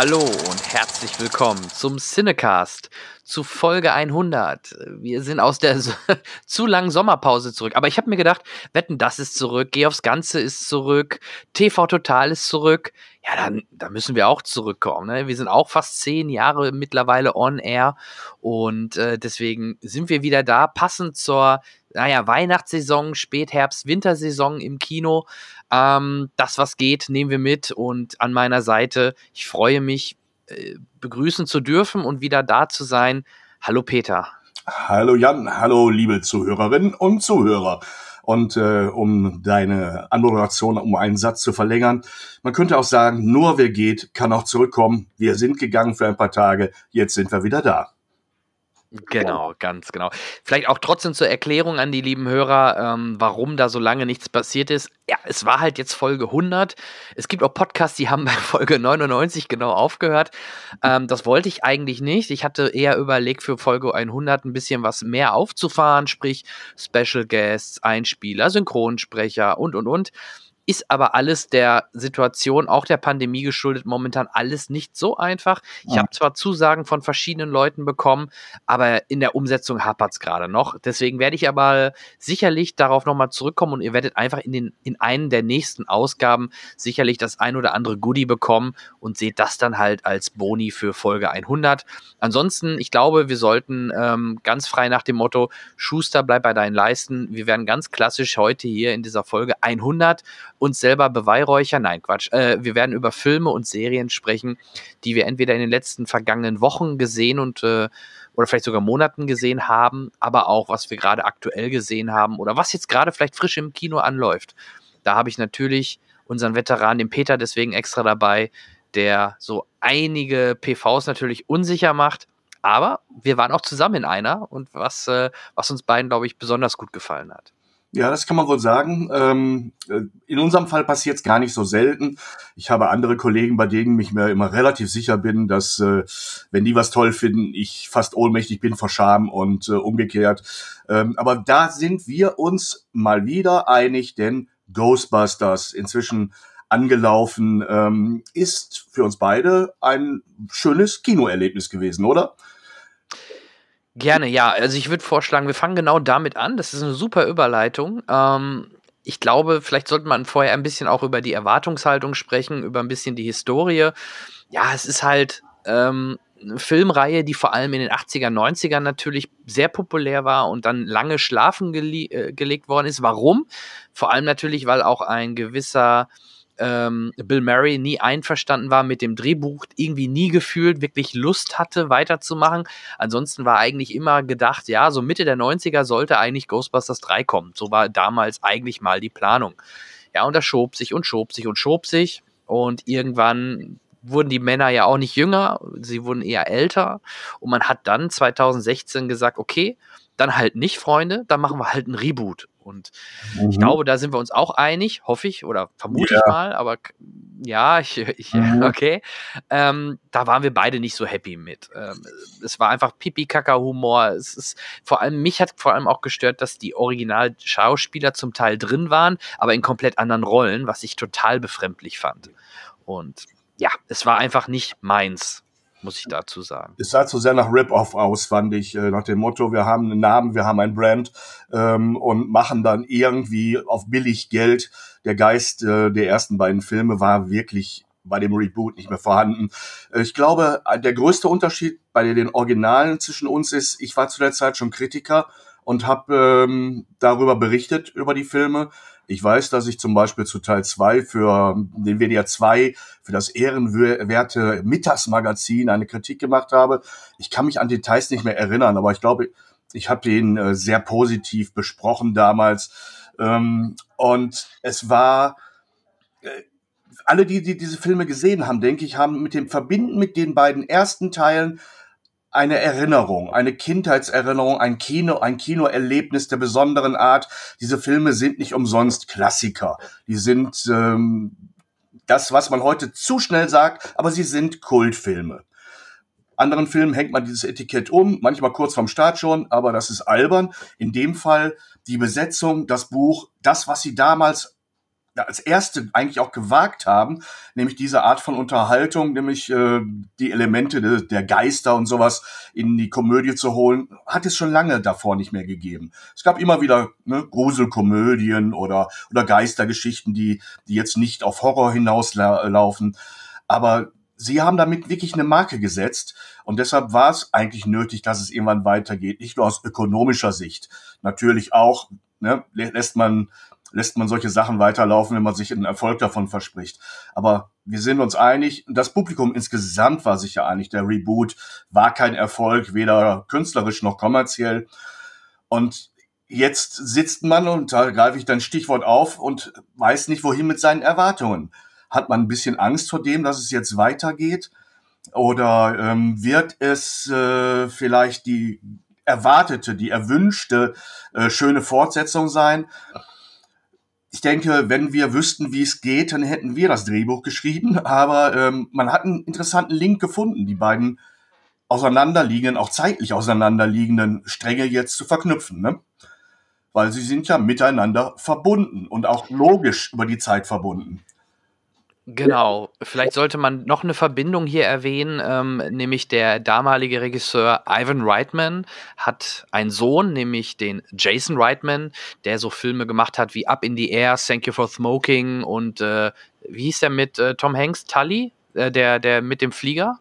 Hallo und herzlich willkommen zum Cinecast zu Folge 100. Wir sind aus der zu langen Sommerpause zurück. Aber ich habe mir gedacht, Wetten, das ist zurück, Geh aufs Ganze ist zurück, TV Total ist zurück. Ja, dann da müssen wir auch zurückkommen. Ne? Wir sind auch fast zehn Jahre mittlerweile on air und äh, deswegen sind wir wieder da, passend zur naja, Weihnachtssaison, Spätherbst, Wintersaison im Kino. Ähm, das, was geht, nehmen wir mit und an meiner Seite, ich freue mich, äh, begrüßen zu dürfen und wieder da zu sein. Hallo Peter. Hallo Jan, hallo liebe Zuhörerinnen und Zuhörer. Und äh, um deine Anmoderation um einen Satz zu verlängern, man könnte auch sagen, nur wer geht, kann auch zurückkommen. Wir sind gegangen für ein paar Tage, jetzt sind wir wieder da. Genau, ganz genau. Vielleicht auch trotzdem zur Erklärung an die lieben Hörer, ähm, warum da so lange nichts passiert ist. Ja, es war halt jetzt Folge 100. Es gibt auch Podcasts, die haben bei Folge 99 genau aufgehört. Ähm, das wollte ich eigentlich nicht. Ich hatte eher überlegt, für Folge 100 ein bisschen was mehr aufzufahren, sprich Special Guests, Einspieler, Synchronsprecher und, und, und ist aber alles der Situation, auch der Pandemie geschuldet, momentan alles nicht so einfach. Ich ja. habe zwar Zusagen von verschiedenen Leuten bekommen, aber in der Umsetzung hapert es gerade noch. Deswegen werde ich aber sicherlich darauf nochmal zurückkommen und ihr werdet einfach in, den, in einen der nächsten Ausgaben sicherlich das ein oder andere Goodie bekommen und seht das dann halt als Boni für Folge 100. Ansonsten, ich glaube, wir sollten ähm, ganz frei nach dem Motto, Schuster, bleib bei deinen Leisten. Wir werden ganz klassisch heute hier in dieser Folge 100 uns selber beweihräuchern. Nein, Quatsch. Äh, wir werden über Filme und Serien sprechen, die wir entweder in den letzten vergangenen Wochen gesehen und äh, oder vielleicht sogar Monaten gesehen haben, aber auch was wir gerade aktuell gesehen haben oder was jetzt gerade vielleicht frisch im Kino anläuft. Da habe ich natürlich unseren Veteran, den Peter, deswegen extra dabei, der so einige PVs natürlich unsicher macht. Aber wir waren auch zusammen in einer und was, äh, was uns beiden, glaube ich, besonders gut gefallen hat. Ja, das kann man wohl sagen. Ähm, äh, in unserem Fall passiert es gar nicht so selten. Ich habe andere Kollegen, bei denen ich mir immer relativ sicher bin, dass äh, wenn die was toll finden, ich fast ohnmächtig bin vor Scham und äh, umgekehrt. Ähm, aber da sind wir uns mal wieder einig, denn Ghostbusters inzwischen angelaufen ähm, ist für uns beide ein schönes Kinoerlebnis gewesen, oder? Gerne, ja. Also ich würde vorschlagen, wir fangen genau damit an. Das ist eine super Überleitung. Ähm, ich glaube, vielleicht sollte man vorher ein bisschen auch über die Erwartungshaltung sprechen, über ein bisschen die Historie. Ja, es ist halt ähm, eine Filmreihe, die vor allem in den 80er, 90ern natürlich sehr populär war und dann lange schlafen gele äh, gelegt worden ist. Warum? Vor allem natürlich, weil auch ein gewisser ähm, Bill Murray nie einverstanden war mit dem Drehbuch, irgendwie nie gefühlt, wirklich Lust hatte, weiterzumachen. Ansonsten war eigentlich immer gedacht, ja, so Mitte der 90er sollte eigentlich Ghostbusters 3 kommen. So war damals eigentlich mal die Planung. Ja, und das schob sich und schob sich und schob sich. Und irgendwann wurden die Männer ja auch nicht jünger, sie wurden eher älter. Und man hat dann 2016 gesagt, okay, dann halt nicht, Freunde, dann machen wir halt ein Reboot. Und mhm. ich glaube, da sind wir uns auch einig, hoffe ich, oder vermute ja. ich mal, aber ja, ich, ich mhm. okay. Ähm, da waren wir beide nicht so happy mit. Ähm, es war einfach Pipi-Kaka-Humor. Es ist, vor allem, mich hat vor allem auch gestört, dass die Original-Schauspieler zum Teil drin waren, aber in komplett anderen Rollen, was ich total befremdlich fand. Und ja, es war einfach nicht meins muss ich dazu sagen. Es sah zu sehr nach Rip-Off aus, fand ich, äh, nach dem Motto, wir haben einen Namen, wir haben ein Brand ähm, und machen dann irgendwie auf billig Geld. Der Geist äh, der ersten beiden Filme war wirklich bei dem Reboot nicht mehr vorhanden. Äh, ich glaube, der größte Unterschied bei den Originalen zwischen uns ist, ich war zu der Zeit schon Kritiker und habe ähm, darüber berichtet, über die Filme. Ich weiß, dass ich zum Beispiel zu Teil 2 für den WDR 2 für das ehrenwerte Mittagsmagazin eine Kritik gemacht habe. Ich kann mich an Details nicht mehr erinnern, aber ich glaube, ich habe den äh, sehr positiv besprochen damals. Ähm, und es war äh, alle, die, die diese Filme gesehen haben, denke ich, haben mit dem Verbinden mit den beiden ersten Teilen eine Erinnerung, eine Kindheitserinnerung, ein Kino, ein Kinoerlebnis der besonderen Art. Diese Filme sind nicht umsonst Klassiker. Die sind ähm, das, was man heute zu schnell sagt, aber sie sind Kultfilme. Anderen Filmen hängt man dieses Etikett um, manchmal kurz vorm Start schon, aber das ist albern. In dem Fall die Besetzung, das Buch, das, was sie damals als erste eigentlich auch gewagt haben, nämlich diese Art von Unterhaltung, nämlich äh, die Elemente de, der Geister und sowas in die Komödie zu holen, hat es schon lange davor nicht mehr gegeben. Es gab immer wieder ne, Gruselkomödien oder oder Geistergeschichten, die die jetzt nicht auf Horror hinauslaufen, aber sie haben damit wirklich eine Marke gesetzt und deshalb war es eigentlich nötig, dass es irgendwann weitergeht, nicht nur aus ökonomischer Sicht, natürlich auch ne, lässt man lässt man solche Sachen weiterlaufen, wenn man sich einen Erfolg davon verspricht. Aber wir sind uns einig, das Publikum insgesamt war sich ja einig, der Reboot war kein Erfolg, weder künstlerisch noch kommerziell. Und jetzt sitzt man, und da greife ich dein Stichwort auf, und weiß nicht, wohin mit seinen Erwartungen. Hat man ein bisschen Angst vor dem, dass es jetzt weitergeht? Oder ähm, wird es äh, vielleicht die erwartete, die erwünschte äh, schöne Fortsetzung sein? Ich denke, wenn wir wüssten, wie es geht, dann hätten wir das Drehbuch geschrieben. Aber ähm, man hat einen interessanten Link gefunden, die beiden auseinanderliegenden, auch zeitlich auseinanderliegenden Stränge jetzt zu verknüpfen. Ne? Weil sie sind ja miteinander verbunden und auch logisch über die Zeit verbunden. Genau, vielleicht sollte man noch eine Verbindung hier erwähnen, ähm, nämlich der damalige Regisseur Ivan Reitman hat einen Sohn, nämlich den Jason Reitman, der so Filme gemacht hat wie Up in the Air, Thank You for Smoking und äh, wie hieß der mit äh, Tom Hanks, Tully, äh, der, der mit dem Flieger?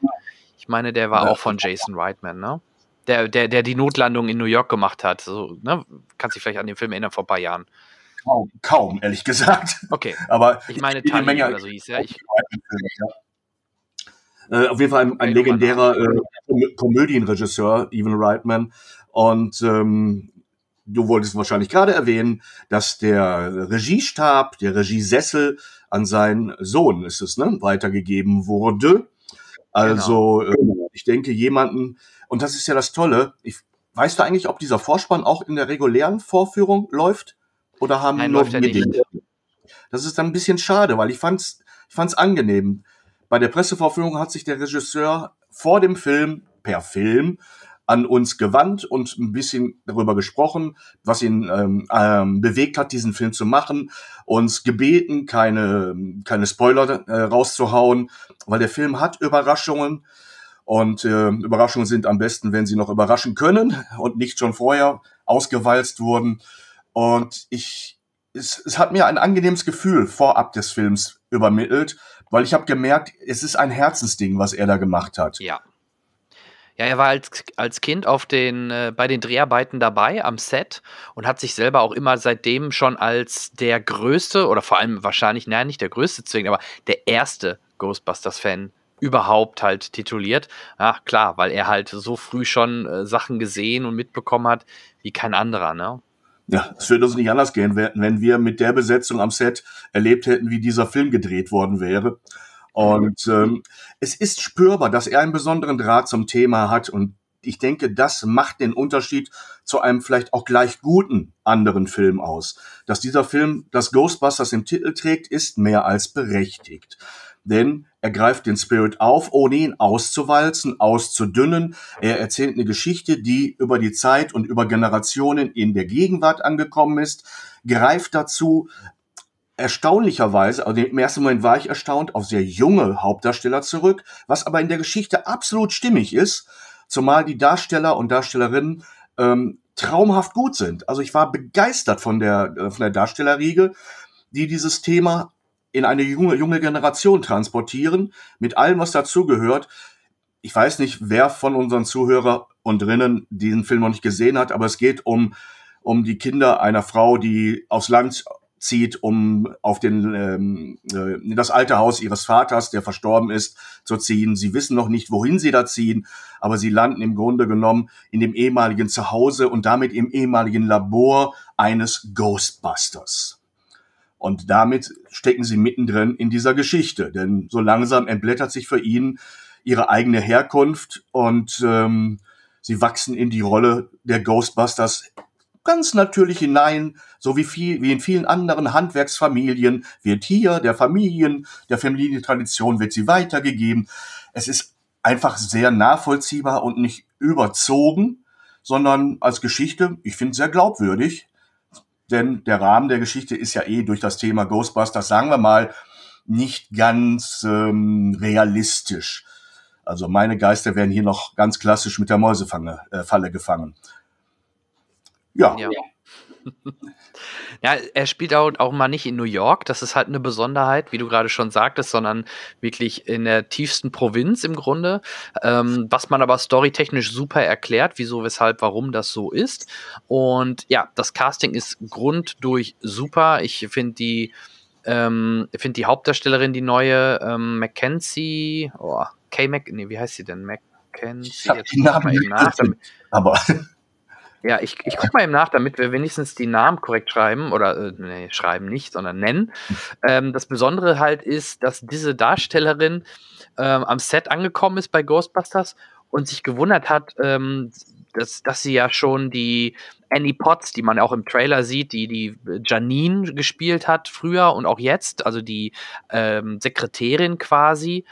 Ich meine, der war auch von Jason Reitman, ne? Der, der, der die Notlandung in New York gemacht hat. So, ne? Kannst dich vielleicht an den Film erinnern vor ein paar Jahren. Kaum, kaum, ehrlich gesagt. Okay. Aber ich meine, Tali Menge oder so hieß ja. Ich, äh, auf jeden Fall ein, ein legendärer äh, Komödienregisseur, Evan Reitman. Und ähm, du wolltest wahrscheinlich gerade erwähnen, dass der Regiestab, der Regiesessel an seinen Sohn ist es, ne, weitergegeben wurde. Also genau. äh, ich denke jemanden, und das ist ja das Tolle, ich, weißt du eigentlich, ob dieser Vorspann auch in der regulären Vorführung läuft? Oder haben Nein, nur den? Das ist dann ein bisschen schade, weil ich fand's, ich fand's angenehm. Bei der Pressevorführung hat sich der Regisseur vor dem Film per Film an uns gewandt und ein bisschen darüber gesprochen, was ihn ähm, ähm, bewegt hat, diesen Film zu machen, uns gebeten, keine, keine Spoiler äh, rauszuhauen, weil der Film hat Überraschungen und äh, Überraschungen sind am besten, wenn sie noch überraschen können und nicht schon vorher ausgewalzt wurden. Und ich, es, es hat mir ein angenehmes Gefühl vorab des Films übermittelt, weil ich habe gemerkt, es ist ein Herzensding, was er da gemacht hat. Ja. Ja, er war als, als Kind auf den, äh, bei den Dreharbeiten dabei am Set und hat sich selber auch immer seitdem schon als der größte oder vor allem wahrscheinlich, naja, nicht der größte zwingend, aber der erste Ghostbusters-Fan überhaupt halt tituliert. Ja, klar, weil er halt so früh schon äh, Sachen gesehen und mitbekommen hat wie kein anderer, ne? Ja, es würde uns nicht anders gehen, wenn wir mit der Besetzung am Set erlebt hätten, wie dieser Film gedreht worden wäre. Und ähm, es ist spürbar, dass er einen besonderen Draht zum Thema hat. Und ich denke, das macht den Unterschied zu einem vielleicht auch gleich guten anderen Film aus. Dass dieser Film das Ghostbusters im Titel trägt, ist mehr als berechtigt denn er greift den Spirit auf, ohne ihn auszuwalzen, auszudünnen. Er erzählt eine Geschichte, die über die Zeit und über Generationen in der Gegenwart angekommen ist, greift dazu erstaunlicherweise, also im ersten Moment war ich erstaunt, auf sehr junge Hauptdarsteller zurück, was aber in der Geschichte absolut stimmig ist, zumal die Darsteller und Darstellerinnen ähm, traumhaft gut sind. Also ich war begeistert von der, äh, von der Darstellerriege, die dieses Thema in eine junge, junge Generation transportieren, mit allem, was dazugehört. Ich weiß nicht, wer von unseren Zuhörer und drinnen diesen Film noch nicht gesehen hat, aber es geht um, um die Kinder einer Frau, die aufs Land zieht, um auf den, ähm, äh, das alte Haus ihres Vaters, der verstorben ist, zu ziehen. Sie wissen noch nicht, wohin sie da ziehen, aber sie landen im Grunde genommen in dem ehemaligen Zuhause und damit im ehemaligen Labor eines Ghostbusters. Und damit stecken sie mittendrin in dieser Geschichte. Denn so langsam entblättert sich für ihn ihre eigene Herkunft und ähm, sie wachsen in die Rolle der Ghostbusters ganz natürlich hinein, so wie, viel, wie in vielen anderen Handwerksfamilien wird hier der Familien, der Familientradition wird sie weitergegeben. Es ist einfach sehr nachvollziehbar und nicht überzogen, sondern als Geschichte, ich finde, sehr glaubwürdig. Denn der Rahmen der Geschichte ist ja eh durch das Thema Ghostbusters, sagen wir mal, nicht ganz ähm, realistisch. Also meine Geister werden hier noch ganz klassisch mit der Mäusefalle äh, gefangen. Ja. ja. Ja, er spielt auch, auch mal nicht in New York. Das ist halt eine Besonderheit, wie du gerade schon sagtest, sondern wirklich in der tiefsten Provinz im Grunde. Ähm, was man aber storytechnisch super erklärt, wieso, weshalb, warum das so ist. Und ja, das Casting ist grunddurch super. Ich finde die, ähm, finde die Hauptdarstellerin, die neue ähm, Mackenzie, oh, Kay Mac, nee, wie heißt sie denn? Mackenzie. Ich hab die Namen nach, damit, aber ja, ich, ich gucke mal eben nach, damit wir wenigstens die Namen korrekt schreiben oder äh, nee, schreiben nicht, sondern nennen. Ähm, das Besondere halt ist, dass diese Darstellerin ähm, am Set angekommen ist bei Ghostbusters und sich gewundert hat, ähm, dass, dass sie ja schon die Annie Potts, die man auch im Trailer sieht, die die Janine gespielt hat früher und auch jetzt, also die ähm, Sekretärin quasi,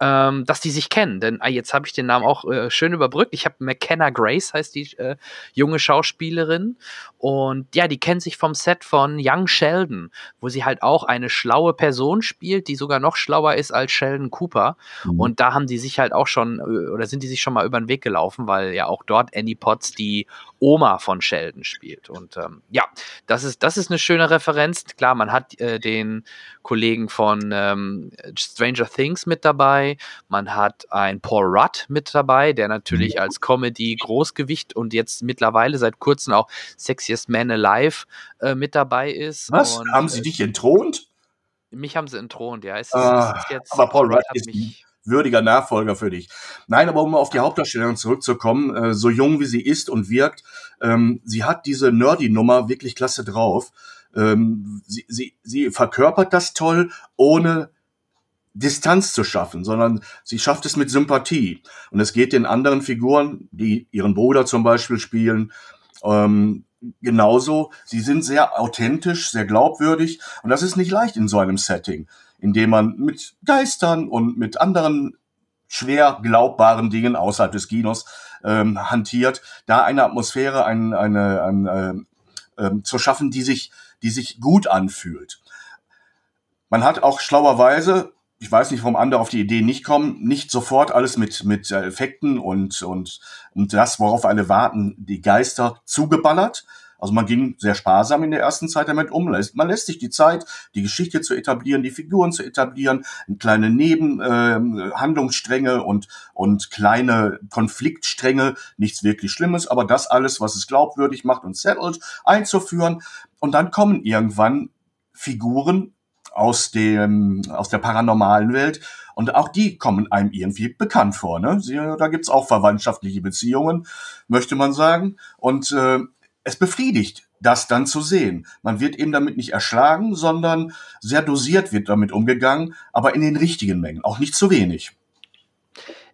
ähm, dass die sich kennen. Denn ah, jetzt habe ich den Namen auch äh, schön überbrückt. Ich habe McKenna Grace, heißt die äh, junge Schauspielerin. Und ja, die kennt sich vom Set von Young Sheldon, wo sie halt auch eine schlaue Person spielt, die sogar noch schlauer ist als Sheldon Cooper. Mhm. Und da haben die sich halt auch schon, äh, oder sind die sich schon mal über den Weg gelaufen, weil ja auch dort Annie Potts die Oma von Sheldon spielt. Und ähm, ja, das ist, das ist eine schöne Referenz. Klar, man hat äh, den Kollegen von ähm, Stranger Things mit dabei. Man hat einen Paul Rudd mit dabei, der natürlich als Comedy Großgewicht und jetzt mittlerweile seit kurzem auch Sexiest Man Alive äh, mit dabei ist. Was? Und, haben sie dich entthront? Mich haben sie entthront, ja. Es, ah, es ist jetzt, aber Paul Rudd ist mich würdiger Nachfolger für dich. Nein, aber um auf die Hauptdarstellerin zurückzukommen, äh, so jung wie sie ist und wirkt, ähm, sie hat diese Nerdy-Nummer wirklich klasse drauf. Ähm, sie, sie, sie verkörpert das toll, ohne Distanz zu schaffen, sondern sie schafft es mit Sympathie. Und es geht den anderen Figuren, die ihren Bruder zum Beispiel spielen, ähm, genauso. Sie sind sehr authentisch, sehr glaubwürdig. Und das ist nicht leicht in so einem Setting indem man mit Geistern und mit anderen schwer glaubbaren Dingen außerhalb des Kinos ähm, hantiert, da eine Atmosphäre ein, eine, eine, äh, äh, zu schaffen, die sich, die sich gut anfühlt. Man hat auch schlauerweise, ich weiß nicht, warum andere auf die Idee nicht kommen, nicht sofort alles mit, mit Effekten und, und, und das, worauf alle warten, die Geister zugeballert, also man ging sehr sparsam in der ersten Zeit damit um. Man lässt sich die Zeit, die Geschichte zu etablieren, die Figuren zu etablieren, kleine Nebenhandlungsstränge ähm, äh, und, und kleine Konfliktstränge, nichts wirklich Schlimmes, aber das alles, was es glaubwürdig macht und settelt, einzuführen. Und dann kommen irgendwann Figuren aus dem aus der paranormalen Welt und auch die kommen einem irgendwie bekannt vor. Ne? Sie, da gibt's auch verwandtschaftliche Beziehungen, möchte man sagen. Und äh, es befriedigt, das dann zu sehen. Man wird eben damit nicht erschlagen, sondern sehr dosiert wird damit umgegangen, aber in den richtigen Mengen, auch nicht zu wenig.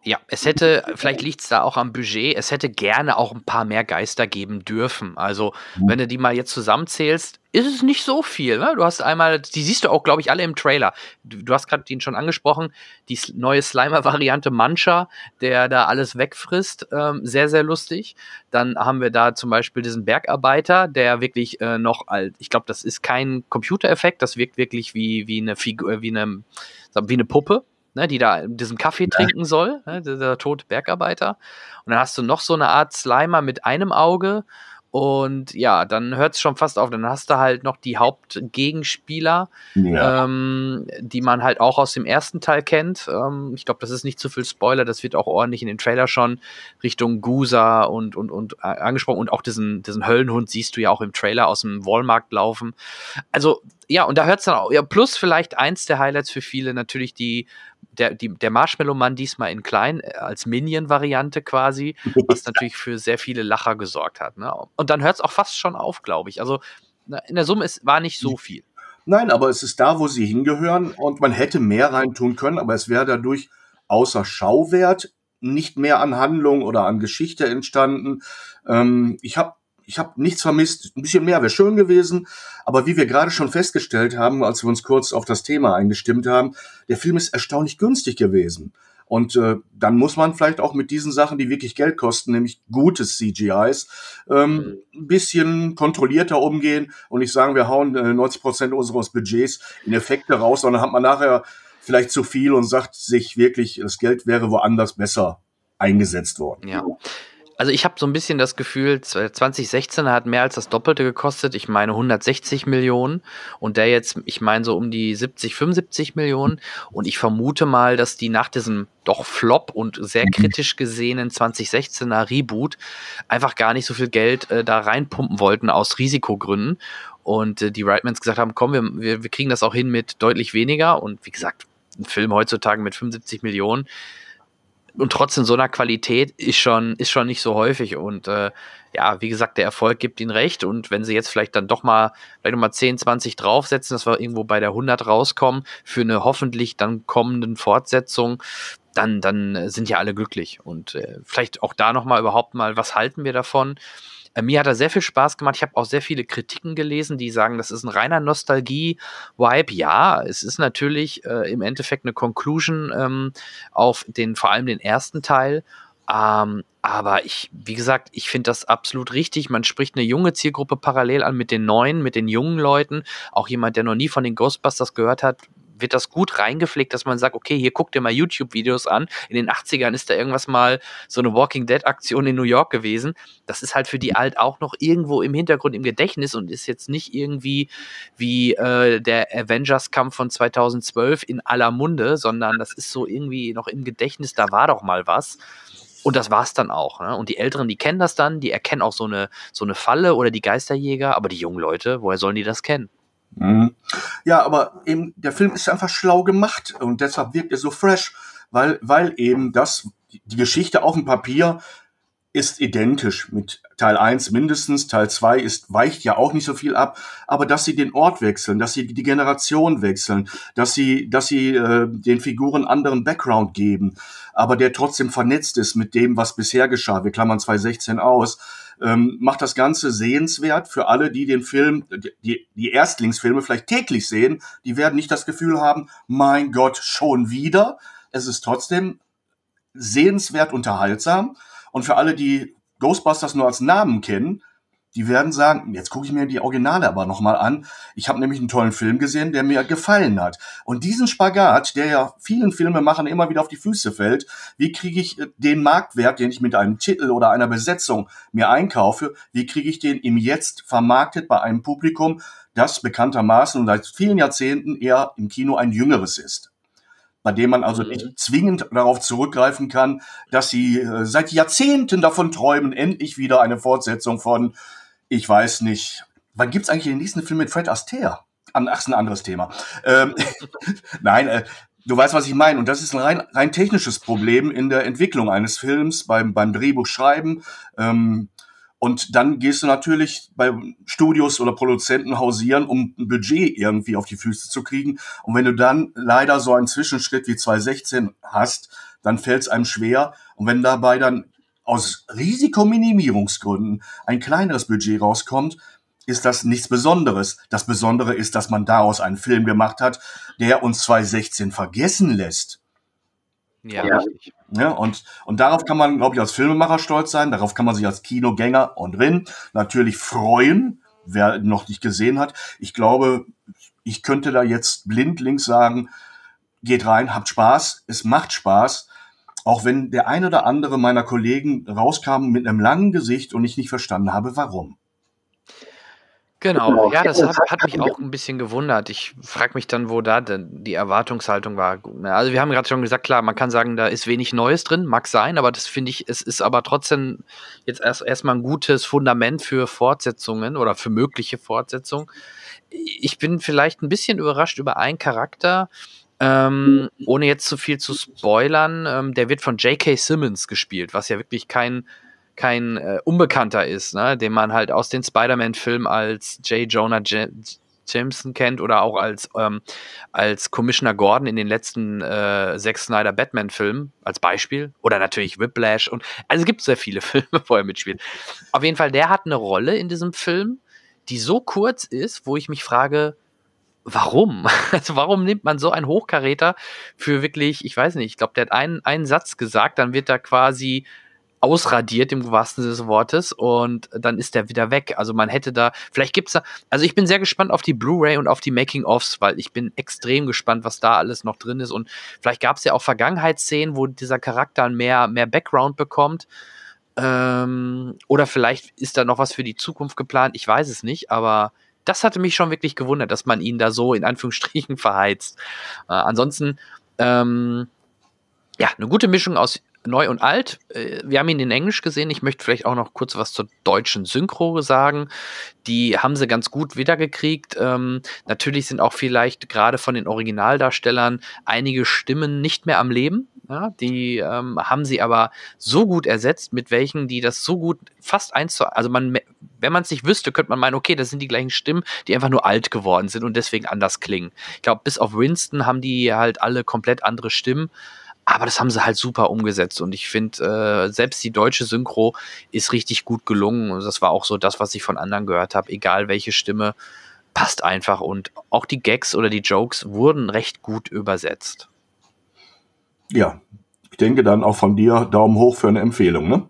Ja, es hätte, vielleicht liegt es da auch am Budget, es hätte gerne auch ein paar mehr Geister geben dürfen. Also, mhm. wenn du die mal jetzt zusammenzählst, ist es nicht so viel. Ne? Du hast einmal, die siehst du auch, glaube ich, alle im Trailer. Du, du hast gerade den schon angesprochen, die neue Slimer-Variante Mancha, der da alles wegfrisst. Ähm, sehr, sehr lustig. Dann haben wir da zum Beispiel diesen Bergarbeiter, der wirklich äh, noch alt, ich glaube, das ist kein Computereffekt, das wirkt wirklich wie, wie eine Figur, wie eine, wie eine Puppe ne, die da diesen Kaffee trinken soll, ne, dieser tote Bergarbeiter. Und dann hast du noch so eine Art Slimer mit einem Auge. Und ja, dann hört es schon fast auf. Dann hast du halt noch die Hauptgegenspieler, ja. ähm, die man halt auch aus dem ersten Teil kennt. Ähm, ich glaube, das ist nicht zu viel Spoiler. Das wird auch ordentlich in den Trailer schon Richtung Gusa und, und, und äh, angesprochen. Und auch diesen, diesen Höllenhund siehst du ja auch im Trailer aus dem Walmart laufen. Also, ja, und da hört es dann auch. Ja, plus vielleicht eins der Highlights für viele natürlich die der, die, der Marshmallow-Mann diesmal in klein, äh, als Minion-Variante quasi, was natürlich für sehr viele Lacher gesorgt hat. Ne? Und dann hört es auch fast schon auf, glaube ich. Also in der Summe es war nicht so viel. Nein, aber es ist da, wo sie hingehören und man hätte mehr reintun können, aber es wäre dadurch außer Schauwert nicht mehr an Handlung oder an Geschichte entstanden. Ähm, ich habe ich hab nichts vermisst. Ein bisschen mehr wäre schön gewesen. Aber wie wir gerade schon festgestellt haben, als wir uns kurz auf das Thema eingestimmt haben, der Film ist erstaunlich günstig gewesen. Und äh, dann muss man vielleicht auch mit diesen Sachen, die wirklich Geld kosten, nämlich gutes CGIs, ähm, ein bisschen kontrollierter umgehen und nicht sagen, wir hauen äh, 90 Prozent unseres Budgets in Effekte raus, sondern hat man nachher vielleicht zu viel und sagt sich wirklich, das Geld wäre woanders besser eingesetzt worden. Ja. Also ich habe so ein bisschen das Gefühl, 2016 hat mehr als das Doppelte gekostet. Ich meine 160 Millionen und der jetzt, ich meine so um die 70, 75 Millionen. Und ich vermute mal, dass die nach diesem doch Flop und sehr kritisch gesehenen 2016er Reboot einfach gar nicht so viel Geld äh, da reinpumpen wollten aus Risikogründen. Und äh, die Rightmans gesagt haben, komm, wir, wir, wir kriegen das auch hin mit deutlich weniger. Und wie gesagt, ein Film heutzutage mit 75 Millionen und trotzdem so einer Qualität ist schon, ist schon nicht so häufig. Und äh, ja, wie gesagt, der Erfolg gibt ihnen recht. Und wenn sie jetzt vielleicht dann doch mal, vielleicht nochmal 10, 20 draufsetzen, dass wir irgendwo bei der 100 rauskommen, für eine hoffentlich dann kommenden Fortsetzung, dann, dann sind ja alle glücklich. Und äh, vielleicht auch da nochmal überhaupt mal, was halten wir davon? Äh, mir hat er sehr viel Spaß gemacht. Ich habe auch sehr viele Kritiken gelesen, die sagen, das ist ein reiner Nostalgie-Vibe. Ja, es ist natürlich äh, im Endeffekt eine Conclusion ähm, auf den, vor allem den ersten Teil. Ähm, aber ich, wie gesagt, ich finde das absolut richtig. Man spricht eine junge Zielgruppe parallel an mit den neuen, mit den jungen Leuten. Auch jemand, der noch nie von den Ghostbusters gehört hat, wird das gut reingepflegt, dass man sagt, okay, hier guck dir mal YouTube-Videos an. In den 80ern ist da irgendwas mal so eine Walking Dead-Aktion in New York gewesen. Das ist halt für die alt auch noch irgendwo im Hintergrund im Gedächtnis und ist jetzt nicht irgendwie wie äh, der Avengers-Kampf von 2012 in aller Munde, sondern das ist so irgendwie noch im Gedächtnis, da war doch mal was. Und das war's dann auch. Ne? Und die Älteren, die kennen das dann, die erkennen auch so eine, so eine Falle oder die Geisterjäger, aber die jungen Leute, woher sollen die das kennen? Mhm. Ja, aber eben der Film ist einfach schlau gemacht und deshalb wirkt er so fresh, weil, weil eben das, die Geschichte auf dem Papier ist identisch mit Teil 1 mindestens, Teil 2 ist, weicht ja auch nicht so viel ab, aber dass sie den Ort wechseln, dass sie die Generation wechseln, dass sie, dass sie äh, den Figuren anderen Background geben, aber der trotzdem vernetzt ist mit dem, was bisher geschah. Wir klammern 2016 aus ähm, macht das Ganze sehenswert für alle, die den Film, die, die Erstlingsfilme vielleicht täglich sehen. Die werden nicht das Gefühl haben, mein Gott, schon wieder. Es ist trotzdem sehenswert unterhaltsam. Und für alle, die Ghostbusters nur als Namen kennen, die werden sagen, jetzt gucke ich mir die Originale aber nochmal an. Ich habe nämlich einen tollen Film gesehen, der mir gefallen hat. Und diesen Spagat, der ja vielen Filmemachern immer wieder auf die Füße fällt, wie kriege ich äh, den Marktwert, den ich mit einem Titel oder einer Besetzung mir einkaufe, wie kriege ich den im Jetzt vermarktet bei einem Publikum, das bekanntermaßen und seit vielen Jahrzehnten eher im Kino ein jüngeres ist bei dem man also nicht mhm. zwingend darauf zurückgreifen kann, dass sie äh, seit Jahrzehnten davon träumen, endlich wieder eine Fortsetzung von ich weiß nicht. Wann gibt's eigentlich den nächsten Film mit Fred Astaire? Ach, ist ein anderes Thema. Ähm, Nein, äh, du weißt, was ich meine. Und das ist ein rein, rein technisches Problem in der Entwicklung eines Films, beim, beim Drehbuchschreiben. Ähm, und dann gehst du natürlich bei Studios oder Produzenten hausieren, um ein Budget irgendwie auf die Füße zu kriegen. Und wenn du dann leider so einen Zwischenschritt wie 2016 hast, dann fällt es einem schwer. Und wenn dabei dann aus Risikominimierungsgründen ein kleineres Budget rauskommt, ist das nichts Besonderes. Das Besondere ist, dass man daraus einen Film gemacht hat, der uns 2016 vergessen lässt. Ja, ja. ja und, und darauf kann man, glaube ich, als Filmemacher stolz sein. Darauf kann man sich als Kinogänger und drin natürlich freuen, wer noch nicht gesehen hat. Ich glaube, ich könnte da jetzt blindlings sagen, geht rein, habt Spaß, es macht Spaß auch wenn der ein oder andere meiner Kollegen rauskam mit einem langen Gesicht und ich nicht verstanden habe, warum. Genau, genau. ja, das hat, hat mich auch ein bisschen gewundert. Ich frage mich dann, wo da denn die Erwartungshaltung war. Also wir haben gerade schon gesagt, klar, man kann sagen, da ist wenig Neues drin, mag sein, aber das finde ich, es ist aber trotzdem jetzt erst erstmal ein gutes Fundament für Fortsetzungen oder für mögliche Fortsetzungen. Ich bin vielleicht ein bisschen überrascht über einen Charakter, ähm, ohne jetzt zu viel zu spoilern, ähm, der wird von J.K. Simmons gespielt, was ja wirklich kein, kein äh, Unbekannter ist, ne? den man halt aus den Spider-Man-Filmen als J. Jonah, J Jameson kennt oder auch als, ähm, als Commissioner Gordon in den letzten äh, Zack Snyder Batman-Filmen als Beispiel. Oder natürlich Whiplash und also es gibt sehr viele Filme, wo er mitspielt. Auf jeden Fall, der hat eine Rolle in diesem Film, die so kurz ist, wo ich mich frage, warum? Also warum nimmt man so einen Hochkaräter für wirklich, ich weiß nicht, ich glaube, der hat einen, einen Satz gesagt, dann wird da quasi ausradiert im wahrsten Sinne des Wortes und dann ist der wieder weg. Also man hätte da, vielleicht gibt's da, also ich bin sehr gespannt auf die Blu-ray und auf die Making-ofs, weil ich bin extrem gespannt, was da alles noch drin ist und vielleicht gab es ja auch Vergangenheitsszenen, wo dieser Charakter mehr, mehr Background bekommt. Ähm, oder vielleicht ist da noch was für die Zukunft geplant, ich weiß es nicht, aber das hatte mich schon wirklich gewundert, dass man ihn da so in Anführungsstrichen verheizt. Äh, ansonsten, ähm, ja, eine gute Mischung aus neu und alt. Äh, wir haben ihn in Englisch gesehen. Ich möchte vielleicht auch noch kurz was zur deutschen Synchro sagen. Die haben sie ganz gut wiedergekriegt. Ähm, natürlich sind auch vielleicht gerade von den Originaldarstellern einige Stimmen nicht mehr am Leben. Ja, die ähm, haben sie aber so gut ersetzt, mit welchen die das so gut fast eins zu, also man, wenn man es nicht wüsste, könnte man meinen, okay, das sind die gleichen Stimmen, die einfach nur alt geworden sind und deswegen anders klingen. Ich glaube, bis auf Winston haben die halt alle komplett andere Stimmen. Aber das haben sie halt super umgesetzt und ich finde, äh, selbst die deutsche Synchro ist richtig gut gelungen. Und das war auch so das, was ich von anderen gehört habe. Egal welche Stimme, passt einfach und auch die Gags oder die Jokes wurden recht gut übersetzt. Ja, ich denke dann auch von dir Daumen hoch für eine Empfehlung, ne?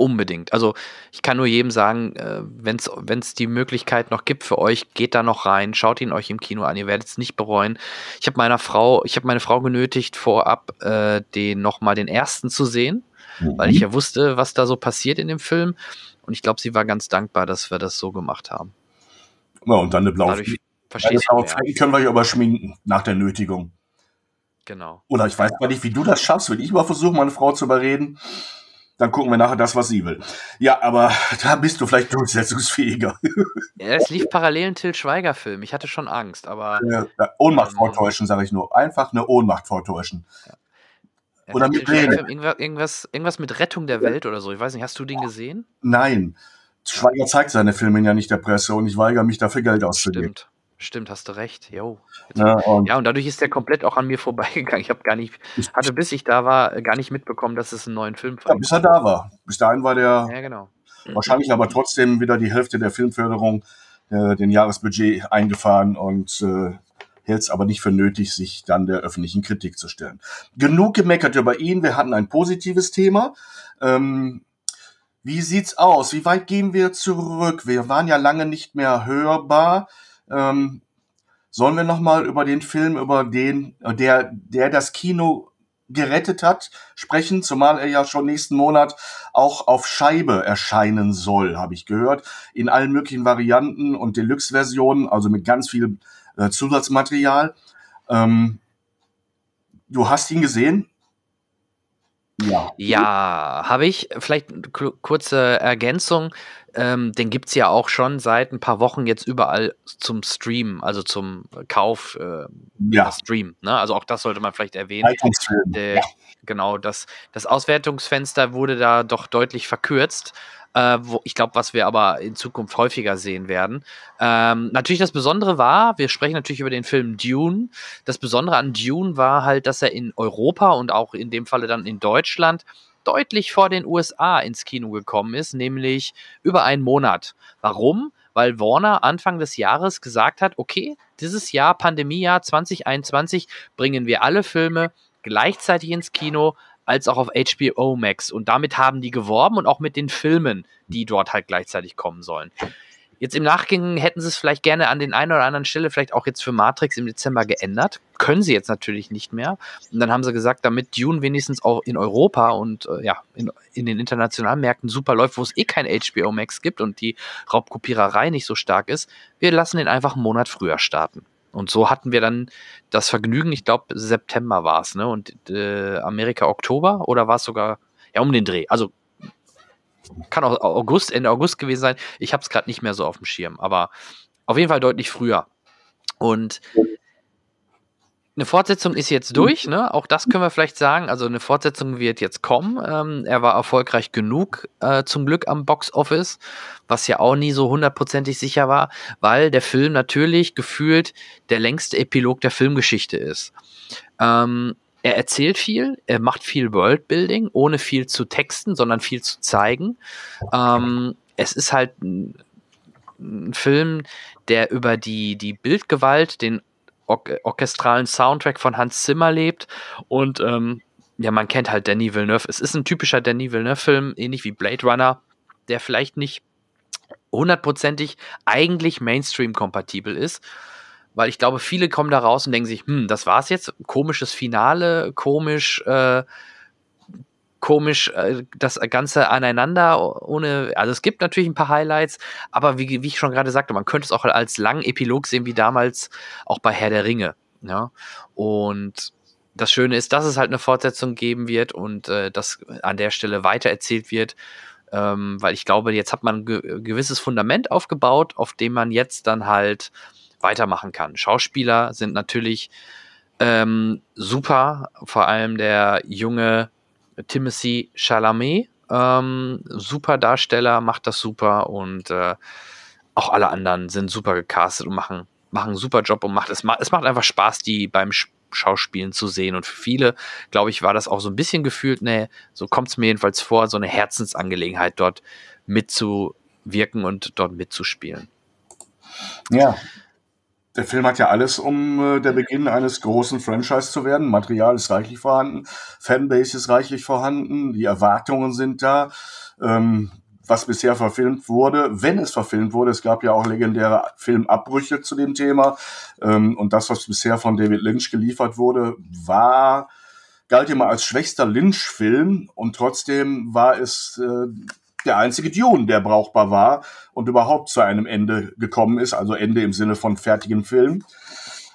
Unbedingt. Also ich kann nur jedem sagen, äh, wenn es die Möglichkeit noch gibt für euch, geht da noch rein, schaut ihn euch im Kino an, ihr werdet es nicht bereuen. Ich habe meiner Frau, ich habe meine Frau genötigt, vorab äh, den nochmal den ersten zu sehen, mhm. weil ich ja wusste, was da so passiert in dem Film. Und ich glaube, sie war ganz dankbar, dass wir das so gemacht haben. Ja, und dann eine blaue Dadurch verstehst du können wir ja überschminken nach der Nötigung. Genau. Oder ich weiß gar nicht, wie du das schaffst, wenn ich mal versuche, meine Frau zu überreden dann gucken wir nachher das, was sie will. Ja, aber da bist du vielleicht durchsetzungsfähiger. Ja, es lief parallel ein Till Schweiger-Film. Ich hatte schon Angst, aber. Ja, Ohnmacht ähm, vortäuschen, sage ich nur. Einfach eine Ohnmacht vortäuschen. Ja. Oder mit Reden. Irgendwas, irgendwas mit Rettung der Welt oder so. Ich weiß nicht, hast du den gesehen? Nein. Schweiger zeigt seine Filme ja nicht der Presse und ich weigere mich dafür Geld auszugeben. Stimmt. Stimmt, hast du recht. Jo. Ja und, ja, und dadurch ist der komplett auch an mir vorbeigegangen. Ich habe gar nicht, hatte bis ich da war, gar nicht mitbekommen, dass es einen neuen Film Ja, bis er da war. Bis dahin war der ja, genau. wahrscheinlich aber trotzdem wieder die Hälfte der Filmförderung, äh, den Jahresbudget eingefahren und äh, hält es aber nicht für nötig, sich dann der öffentlichen Kritik zu stellen. Genug gemeckert über ihn. Wir hatten ein positives Thema. Ähm, wie sieht's aus? Wie weit gehen wir zurück? Wir waren ja lange nicht mehr hörbar. Ähm, sollen wir noch mal über den Film, über den, der, der das Kino gerettet hat, sprechen, zumal er ja schon nächsten Monat auch auf Scheibe erscheinen soll, habe ich gehört, in allen möglichen Varianten und Deluxe-Versionen, also mit ganz viel äh, Zusatzmaterial. Ähm, du hast ihn gesehen? Ja. Ja, habe ich. Vielleicht eine kurze Ergänzung. Ähm, den gibt es ja auch schon seit ein paar Wochen jetzt überall zum Stream, also zum Kauf äh, ja. Stream. Ne? Also auch das sollte man vielleicht erwähnen. Der, ja. Genau, das, das Auswertungsfenster wurde da doch deutlich verkürzt. Äh, wo, ich glaube, was wir aber in Zukunft häufiger sehen werden. Ähm, natürlich das Besondere war, wir sprechen natürlich über den Film Dune. Das Besondere an Dune war halt, dass er in Europa und auch in dem Falle dann in Deutschland deutlich vor den USA ins Kino gekommen ist, nämlich über einen Monat. Warum? Weil Warner Anfang des Jahres gesagt hat, okay, dieses Jahr, Pandemiejahr 2021, bringen wir alle Filme gleichzeitig ins Kino, als auch auf HBO Max. Und damit haben die geworben und auch mit den Filmen, die dort halt gleichzeitig kommen sollen. Jetzt im Nachgang hätten sie es vielleicht gerne an den einen oder anderen Stelle, vielleicht auch jetzt für Matrix im Dezember geändert. Können sie jetzt natürlich nicht mehr. Und dann haben sie gesagt, damit Dune wenigstens auch in Europa und äh, ja, in, in den internationalen Märkten super läuft, wo es eh kein HBO Max gibt und die Raubkopiererei nicht so stark ist, wir lassen den einfach einen Monat früher starten. Und so hatten wir dann das Vergnügen, ich glaube, September war es, ne? Und äh, Amerika Oktober oder war es sogar, ja, um den Dreh. Also kann auch August, Ende August gewesen sein. Ich habe es gerade nicht mehr so auf dem Schirm, aber auf jeden Fall deutlich früher. Und Eine Fortsetzung ist jetzt durch, ne? Auch das können wir vielleicht sagen. Also eine Fortsetzung wird jetzt kommen. Ähm, er war erfolgreich genug, äh, zum Glück am Box Office, was ja auch nie so hundertprozentig sicher war, weil der Film natürlich gefühlt der längste Epilog der Filmgeschichte ist. Ähm, er erzählt viel, er macht viel Worldbuilding, ohne viel zu texten, sondern viel zu zeigen. Ähm, es ist halt ein, ein Film, der über die, die Bildgewalt, den or orchestralen Soundtrack von Hans Zimmer lebt und ähm, ja, man kennt halt Danny Villeneuve. Es ist ein typischer Danny Villeneuve-Film, ähnlich wie Blade Runner, der vielleicht nicht hundertprozentig eigentlich Mainstream-kompatibel ist, weil ich glaube, viele kommen da raus und denken sich, hm, das war's jetzt, komisches Finale, komisch, äh, komisch äh, das Ganze aneinander ohne, also es gibt natürlich ein paar Highlights, aber wie, wie ich schon gerade sagte, man könnte es auch als langen Epilog sehen, wie damals auch bei Herr der Ringe. Ja? Und das Schöne ist, dass es halt eine Fortsetzung geben wird und äh, das an der Stelle weitererzählt wird, ähm, weil ich glaube, jetzt hat man ein ge gewisses Fundament aufgebaut, auf dem man jetzt dann halt weitermachen kann. Schauspieler sind natürlich ähm, super, vor allem der junge Timothy Chalamet, ähm, super Darsteller, macht das super und äh, auch alle anderen sind super gecastet und machen, machen einen super Job und macht es, es macht einfach Spaß, die beim Schauspielen zu sehen. Und für viele, glaube ich, war das auch so ein bisschen gefühlt, ne, so kommt es mir jedenfalls vor, so eine Herzensangelegenheit dort mitzuwirken und dort mitzuspielen. Ja, der Film hat ja alles, um äh, der Beginn eines großen Franchise zu werden. Material ist reichlich vorhanden, Fanbase ist reichlich vorhanden, die Erwartungen sind da. Ähm, was bisher verfilmt wurde, wenn es verfilmt wurde, es gab ja auch legendäre Filmabbrüche zu dem Thema. Ähm, und das, was bisher von David Lynch geliefert wurde, war galt immer als schwächster Lynch-Film und trotzdem war es äh, der einzige Dune, der brauchbar war und überhaupt zu einem Ende gekommen ist, also Ende im Sinne von fertigen Film.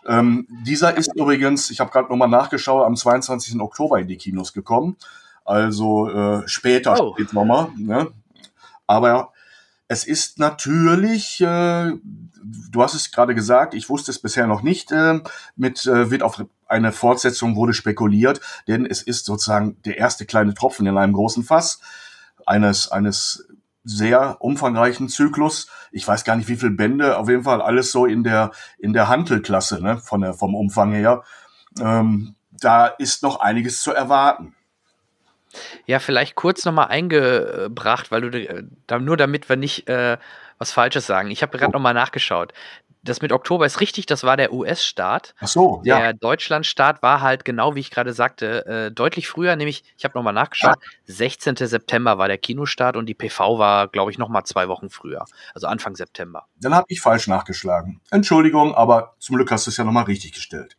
Ähm, dieser ist übrigens, ich habe gerade nochmal nachgeschaut, am 22. Oktober in die Kinos gekommen. Also äh, später oh. steht nochmal. Ne? Aber es ist natürlich, äh, du hast es gerade gesagt, ich wusste es bisher noch nicht, äh, mit äh, wird auf eine Fortsetzung wurde spekuliert, denn es ist sozusagen der erste kleine Tropfen in einem großen Fass eines, eines sehr umfangreichen Zyklus. Ich weiß gar nicht, wie viele Bände, auf jeden Fall alles so in der, in der Hantelklasse, ne, von der, vom Umfang her. Ähm, da ist noch einiges zu erwarten. Ja, vielleicht kurz nochmal eingebracht, weil du da, nur damit wir nicht äh, was Falsches sagen. Ich habe gerade nochmal nachgeschaut das mit Oktober ist richtig, das war der US-Start. Ach so, ja. Der Deutschland-Start war halt genau, wie ich gerade sagte, äh, deutlich früher, nämlich, ich habe nochmal nachgeschaut, ja. 16. September war der Kinostart und die PV war, glaube ich, nochmal zwei Wochen früher, also Anfang September. Dann habe ich falsch nachgeschlagen. Entschuldigung, aber zum Glück hast du es ja nochmal richtig gestellt.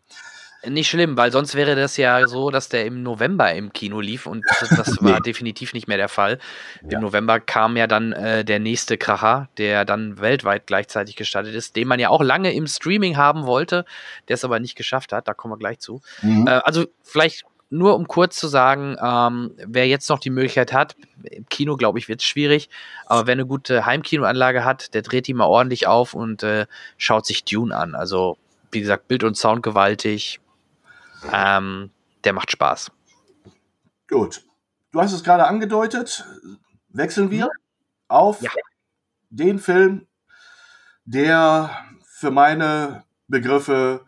Nicht schlimm, weil sonst wäre das ja so, dass der im November im Kino lief und das, das war nee. definitiv nicht mehr der Fall. Ja. Im November kam ja dann äh, der nächste Kracher, der dann weltweit gleichzeitig gestartet ist, den man ja auch lange im Streaming haben wollte, der es aber nicht geschafft hat. Da kommen wir gleich zu. Mhm. Äh, also vielleicht nur um kurz zu sagen, ähm, wer jetzt noch die Möglichkeit hat, im Kino glaube ich wird es schwierig, aber wer eine gute Heimkinoanlage hat, der dreht die mal ordentlich auf und äh, schaut sich Dune an. Also wie gesagt, Bild und Sound gewaltig, ähm, der macht Spaß. Gut. Du hast es gerade angedeutet. Wechseln wir auf ja. den Film, der für meine Begriffe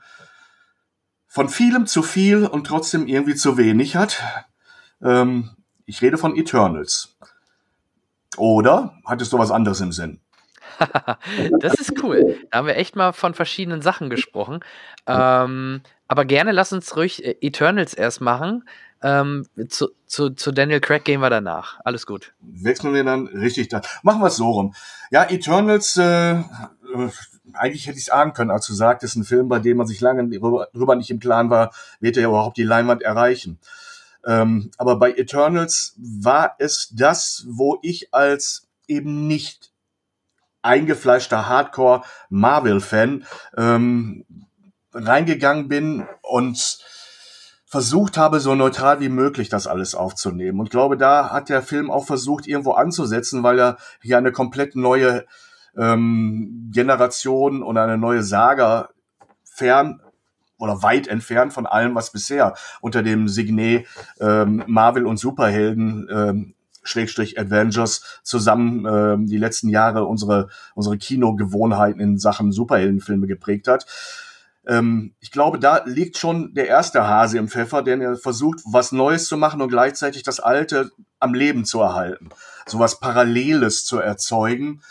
von vielem zu viel und trotzdem irgendwie zu wenig hat. Ähm, ich rede von Eternals. Oder hattest du was anderes im Sinn? das ist cool. Da haben wir echt mal von verschiedenen Sachen gesprochen. Ähm, aber gerne lass uns ruhig äh, Eternals erst machen. Ähm, zu, zu, zu Daniel Craig gehen wir danach. Alles gut. Wechseln wir dann richtig da. Machen wir es so rum. Ja, Eternals, äh, äh eigentlich hätte ich es ahnen können, als du sagtest, ein Film, bei dem man sich lange drüber nicht im Plan war, wird er überhaupt die Leinwand erreichen. Ähm, aber bei Eternals war es das, wo ich als eben nicht eingefleischter Hardcore-Marvel-Fan ähm, reingegangen bin und versucht habe, so neutral wie möglich das alles aufzunehmen. Und glaube, da hat der Film auch versucht, irgendwo anzusetzen, weil er hier eine komplett neue ähm, Generation und eine neue Saga fern oder weit entfernt von allem, was bisher unter dem Signet ähm, Marvel und Superhelden ähm, Schrägstrich Avengers zusammen ähm, die letzten Jahre unsere unsere Kinogewohnheiten in Sachen Superheldenfilme geprägt hat. Ähm, ich glaube, da liegt schon der erste Hase im Pfeffer, der er versucht, was Neues zu machen und gleichzeitig das Alte am Leben zu erhalten, sowas Paralleles zu erzeugen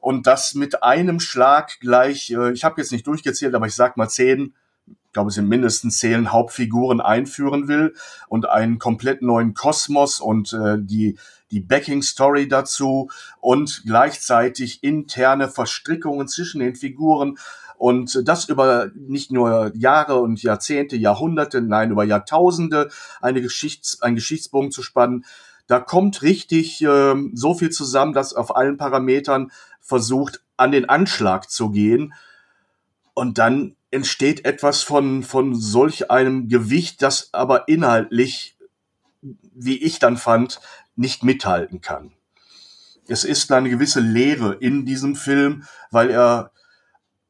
und das mit einem Schlag gleich. Äh, ich habe jetzt nicht durchgezählt, aber ich sag mal zehn ich glaube, es sind mindestens zehn Hauptfiguren einführen will und einen komplett neuen Kosmos und äh, die, die Backing-Story dazu und gleichzeitig interne Verstrickungen zwischen den Figuren und das über nicht nur Jahre und Jahrzehnte, Jahrhunderte, nein, über Jahrtausende eine Geschichts-, einen Geschichtsbogen zu spannen. Da kommt richtig äh, so viel zusammen, dass auf allen Parametern versucht, an den Anschlag zu gehen. Und dann entsteht etwas von, von solch einem Gewicht, das aber inhaltlich, wie ich dann fand, nicht mithalten kann. Es ist eine gewisse Leere in diesem Film, weil er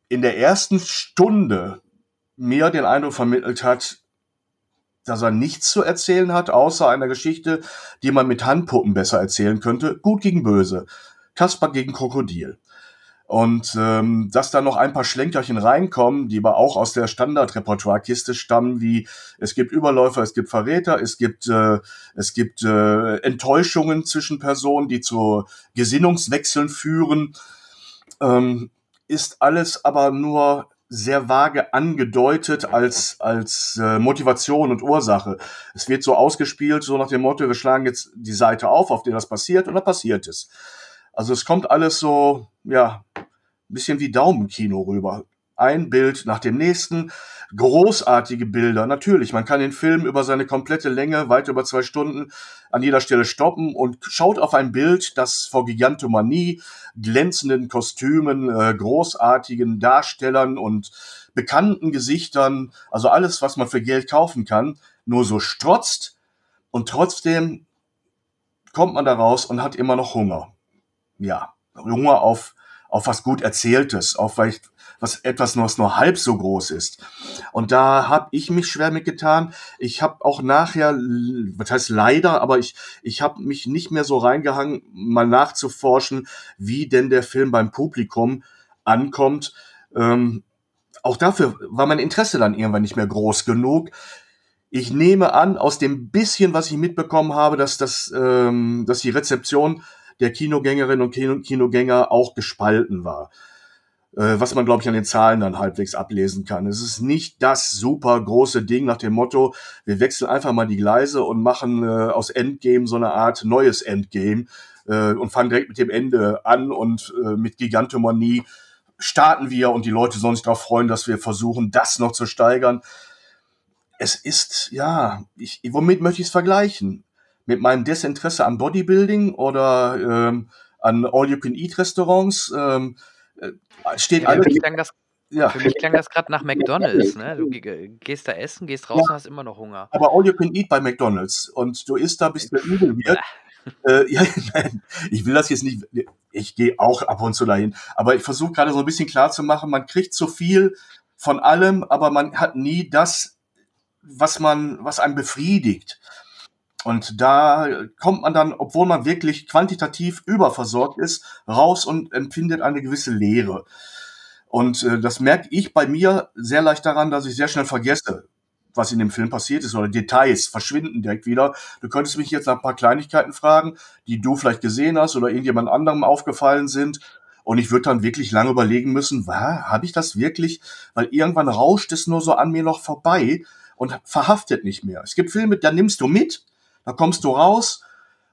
in der ersten Stunde mir den Eindruck vermittelt hat, dass er nichts zu erzählen hat, außer einer Geschichte, die man mit Handpuppen besser erzählen könnte. Gut gegen Böse. Kasper gegen Krokodil. Und ähm, dass da noch ein paar Schlenkerchen reinkommen, die aber auch aus der Standardrepertoirekiste stammen, wie es gibt Überläufer, es gibt Verräter, es gibt äh, es gibt äh, Enttäuschungen zwischen Personen, die zu Gesinnungswechseln führen, ähm, ist alles aber nur sehr vage angedeutet als als äh, Motivation und Ursache. Es wird so ausgespielt, so nach dem Motto: Wir schlagen jetzt die Seite auf, auf der das passiert, und dann passiert es. Also es kommt alles so, ja, bisschen wie Daumenkino rüber. Ein Bild nach dem nächsten, großartige Bilder. Natürlich, man kann den Film über seine komplette Länge, weit über zwei Stunden, an jeder Stelle stoppen und schaut auf ein Bild, das vor Gigantomanie, glänzenden Kostümen, äh, großartigen Darstellern und bekannten Gesichtern, also alles, was man für Geld kaufen kann, nur so strotzt und trotzdem kommt man da raus und hat immer noch Hunger ja, Hunger auf, auf was gut Erzähltes, auf vielleicht was etwas was nur halb so groß ist. Und da habe ich mich schwer mitgetan. Ich habe auch nachher, was heißt leider, aber ich, ich habe mich nicht mehr so reingehangen, mal nachzuforschen, wie denn der Film beim Publikum ankommt. Ähm, auch dafür war mein Interesse dann irgendwann nicht mehr groß genug. Ich nehme an, aus dem bisschen, was ich mitbekommen habe, dass, das, ähm, dass die Rezeption der Kinogängerinnen und Kino Kinogänger auch gespalten war. Äh, was man, glaube ich, an den Zahlen dann halbwegs ablesen kann. Es ist nicht das super große Ding nach dem Motto, wir wechseln einfach mal die Gleise und machen äh, aus Endgame so eine Art neues Endgame äh, und fangen direkt mit dem Ende an und äh, mit Gigantomanie starten wir und die Leute sollen sich darauf freuen, dass wir versuchen, das noch zu steigern. Es ist, ja, ich, womit möchte ich es vergleichen? Mit meinem Desinteresse am Bodybuilding oder ähm, an All-You-Can-Eat-Restaurants ähm, äh, steht ja, alles. Ja. Für mich klang das gerade nach McDonalds. Ne? Du gehst da essen, gehst raus ja, und hast immer noch Hunger. Aber All You Can Eat bei McDonalds. Und du isst da, bis der übel wird. äh, ja, nein, ich will das jetzt nicht. Ich gehe auch ab und zu dahin. Aber ich versuche gerade so ein bisschen klar zu machen, man kriegt zu viel von allem, aber man hat nie das, was man, was einem befriedigt. Und da kommt man dann, obwohl man wirklich quantitativ überversorgt ist, raus und empfindet eine gewisse Leere. Und äh, das merke ich bei mir sehr leicht daran, dass ich sehr schnell vergesse, was in dem Film passiert ist oder Details verschwinden direkt wieder. Du könntest mich jetzt nach ein paar Kleinigkeiten fragen, die du vielleicht gesehen hast oder irgendjemand anderem aufgefallen sind. Und ich würde dann wirklich lange überlegen müssen, habe ich das wirklich? Weil irgendwann rauscht es nur so an mir noch vorbei und verhaftet nicht mehr. Es gibt Filme, da nimmst du mit, da kommst du raus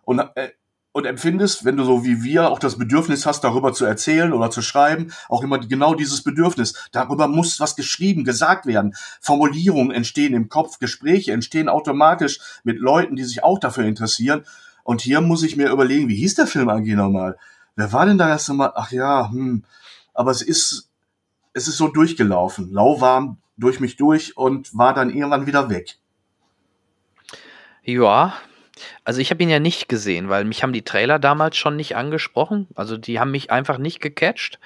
und, äh, und empfindest, wenn du so wie wir auch das Bedürfnis hast, darüber zu erzählen oder zu schreiben, auch immer genau dieses Bedürfnis. Darüber muss was geschrieben, gesagt werden. Formulierungen entstehen im Kopf, Gespräche entstehen automatisch mit Leuten, die sich auch dafür interessieren. Und hier muss ich mir überlegen, wie hieß der Film eigentlich nochmal? Wer war denn da erst einmal? Ach ja, hm. Aber es ist, es ist so durchgelaufen, lauwarm durch mich durch und war dann irgendwann wieder weg. Ja, also ich habe ihn ja nicht gesehen, weil mich haben die Trailer damals schon nicht angesprochen. Also die haben mich einfach nicht gecatcht.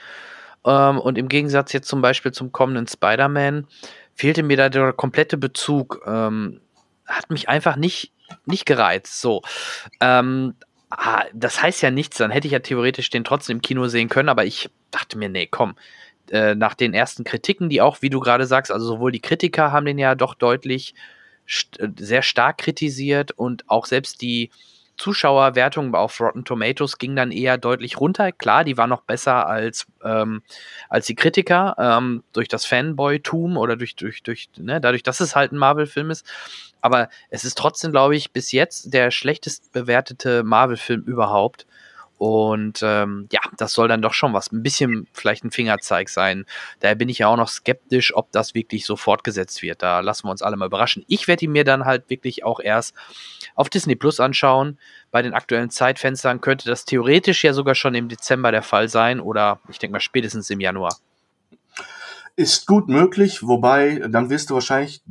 Ähm, und im Gegensatz jetzt zum Beispiel zum kommenden Spider-Man fehlte mir da der komplette Bezug. Ähm, hat mich einfach nicht, nicht gereizt. So. Ähm, ah, das heißt ja nichts, dann hätte ich ja theoretisch den trotzdem im Kino sehen können, aber ich dachte mir, nee, komm. Äh, nach den ersten Kritiken, die auch, wie du gerade sagst, also sowohl die Kritiker haben den ja doch deutlich st äh, sehr stark kritisiert und auch selbst die Zuschauerwertung auf Rotten Tomatoes ging dann eher deutlich runter. Klar, die war noch besser als, ähm, als die Kritiker ähm, durch das Fanboy-Tum oder durch, durch, durch, ne, dadurch, dass es halt ein Marvel-Film ist. Aber es ist trotzdem, glaube ich, bis jetzt der schlechtest bewertete Marvel-Film überhaupt. Und ähm, ja, das soll dann doch schon was, ein bisschen vielleicht ein Fingerzeig sein. Daher bin ich ja auch noch skeptisch, ob das wirklich so fortgesetzt wird. Da lassen wir uns alle mal überraschen. Ich werde ihn mir dann halt wirklich auch erst auf Disney Plus anschauen. Bei den aktuellen Zeitfenstern könnte das theoretisch ja sogar schon im Dezember der Fall sein oder ich denke mal spätestens im Januar. Ist gut möglich, wobei dann wirst du wahrscheinlich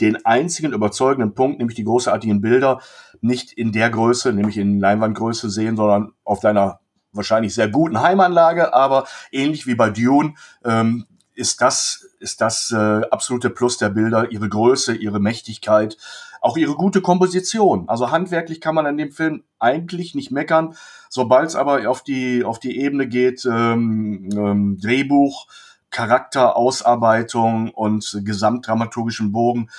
den einzigen überzeugenden Punkt, nämlich die großartigen Bilder, nicht in der Größe, nämlich in Leinwandgröße sehen, sondern auf deiner wahrscheinlich sehr guten Heimanlage, aber ähnlich wie bei Dune ähm, ist das ist das äh, absolute Plus der Bilder, ihre Größe, ihre Mächtigkeit, auch ihre gute Komposition. Also handwerklich kann man an dem Film eigentlich nicht meckern. Sobald es aber auf die auf die Ebene geht, ähm, ähm, Drehbuch, Charakterausarbeitung und gesamtdramaturgischen Bogen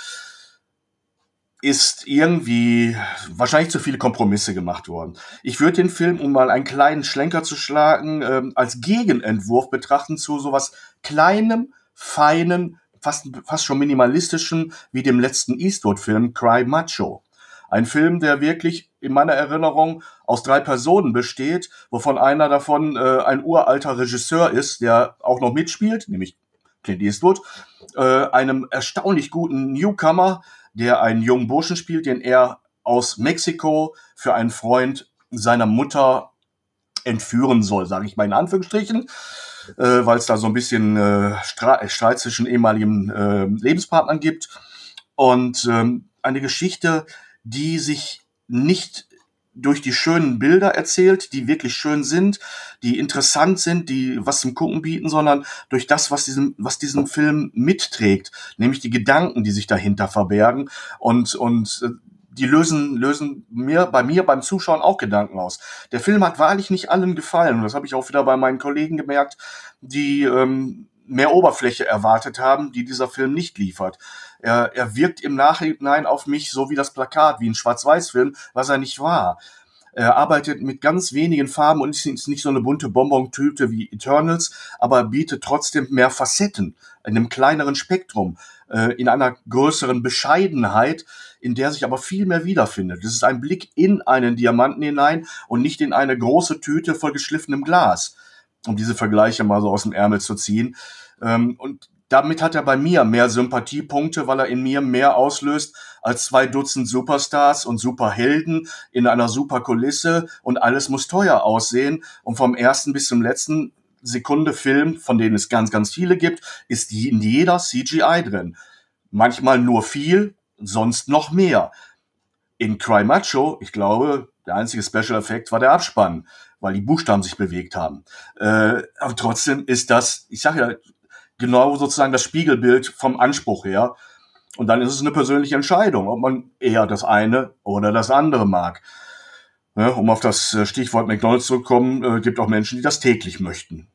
ist irgendwie wahrscheinlich zu viele Kompromisse gemacht worden. Ich würde den Film, um mal einen kleinen Schlenker zu schlagen, ähm, als Gegenentwurf betrachten zu sowas kleinem, feinen, fast, fast schon minimalistischen wie dem letzten Eastwood-Film Cry Macho. Ein Film, der wirklich in meiner Erinnerung aus drei Personen besteht, wovon einer davon äh, ein uralter Regisseur ist, der auch noch mitspielt, nämlich Clint Eastwood, äh, einem erstaunlich guten Newcomer, der einen jungen Burschen spielt, den er aus Mexiko für einen Freund seiner Mutter entführen soll, sage ich mal in Anführungsstrichen, äh, weil es da so ein bisschen äh, Streit zwischen ehemaligen äh, Lebenspartnern gibt. Und ähm, eine Geschichte, die sich nicht durch die schönen Bilder erzählt, die wirklich schön sind, die interessant sind, die was zum Gucken bieten, sondern durch das, was diesem, was diesen Film mitträgt, nämlich die Gedanken, die sich dahinter verbergen und, und äh, die lösen, lösen mir, bei mir beim Zuschauen auch Gedanken aus. Der Film hat wahrlich nicht allen gefallen. Und das habe ich auch wieder bei meinen Kollegen gemerkt, die ähm, mehr Oberfläche erwartet haben, die dieser Film nicht liefert. Er, er wirkt im Nachhinein auf mich so wie das Plakat, wie ein Schwarz-Weiß-Film, was er nicht war. Er arbeitet mit ganz wenigen Farben und ist nicht so eine bunte Bonbon-Tüte wie Eternals, aber er bietet trotzdem mehr Facetten in einem kleineren Spektrum, äh, in einer größeren Bescheidenheit, in der sich aber viel mehr wiederfindet. Das ist ein Blick in einen Diamanten hinein und nicht in eine große Tüte voll geschliffenem Glas, um diese Vergleiche mal so aus dem Ärmel zu ziehen. Ähm, und damit hat er bei mir mehr Sympathiepunkte, weil er in mir mehr auslöst als zwei Dutzend Superstars und Superhelden in einer super Kulisse und alles muss teuer aussehen. Und vom ersten bis zum letzten Sekunde Film, von denen es ganz, ganz viele gibt, ist in jeder CGI drin. Manchmal nur viel, sonst noch mehr. In Cry Macho, ich glaube, der einzige Special Effekt war der Abspann, weil die Buchstaben sich bewegt haben. Äh, aber trotzdem ist das, ich sage ja, genau sozusagen das Spiegelbild vom Anspruch her. Und dann ist es eine persönliche Entscheidung, ob man eher das eine oder das andere mag. Ja, um auf das äh, Stichwort McDonalds zurückzukommen, äh, gibt auch Menschen, die das täglich möchten.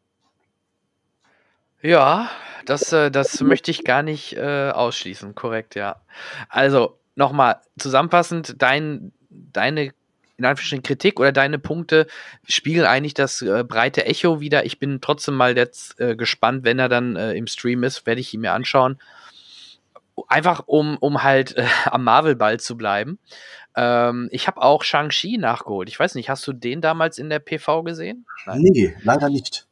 Ja, das, äh, das möchte ich gar nicht äh, ausschließen, korrekt, ja. Also, nochmal zusammenfassend, dein, deine in Anführungsstrichen Kritik oder deine Punkte spiegeln eigentlich das äh, breite Echo wieder. Ich bin trotzdem mal jetzt äh, gespannt, wenn er dann äh, im Stream ist, werde ich ihn mir anschauen. Einfach um, um halt äh, am Marvel-Ball zu bleiben. Ähm, ich habe auch Shang-Chi nachgeholt. Ich weiß nicht, hast du den damals in der PV gesehen? Nein. Nee, leider nicht.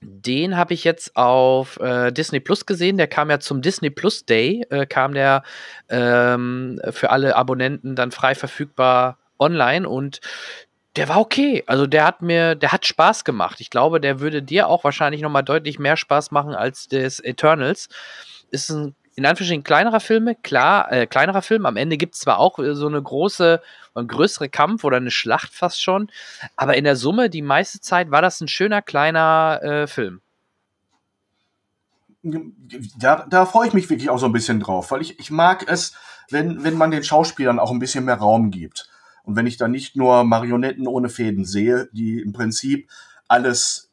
Den habe ich jetzt auf äh, Disney Plus gesehen. Der kam ja zum Disney Plus Day, äh, kam der ähm, für alle Abonnenten dann frei verfügbar online und der war okay. Also der hat mir, der hat Spaß gemacht. Ich glaube, der würde dir auch wahrscheinlich noch mal deutlich mehr Spaß machen als des Eternals. Ist ein in Anführungsstrichen kleinerer Filme, klar, äh, kleinerer Film. Am Ende gibt es zwar auch äh, so eine große, ein größere Kampf oder eine Schlacht fast schon, aber in der Summe, die meiste Zeit war das ein schöner kleiner äh, Film. da, da freue ich mich wirklich auch so ein bisschen drauf, weil ich, ich mag es, wenn, wenn man den Schauspielern auch ein bisschen mehr Raum gibt. Und wenn ich da nicht nur Marionetten ohne Fäden sehe, die im Prinzip alles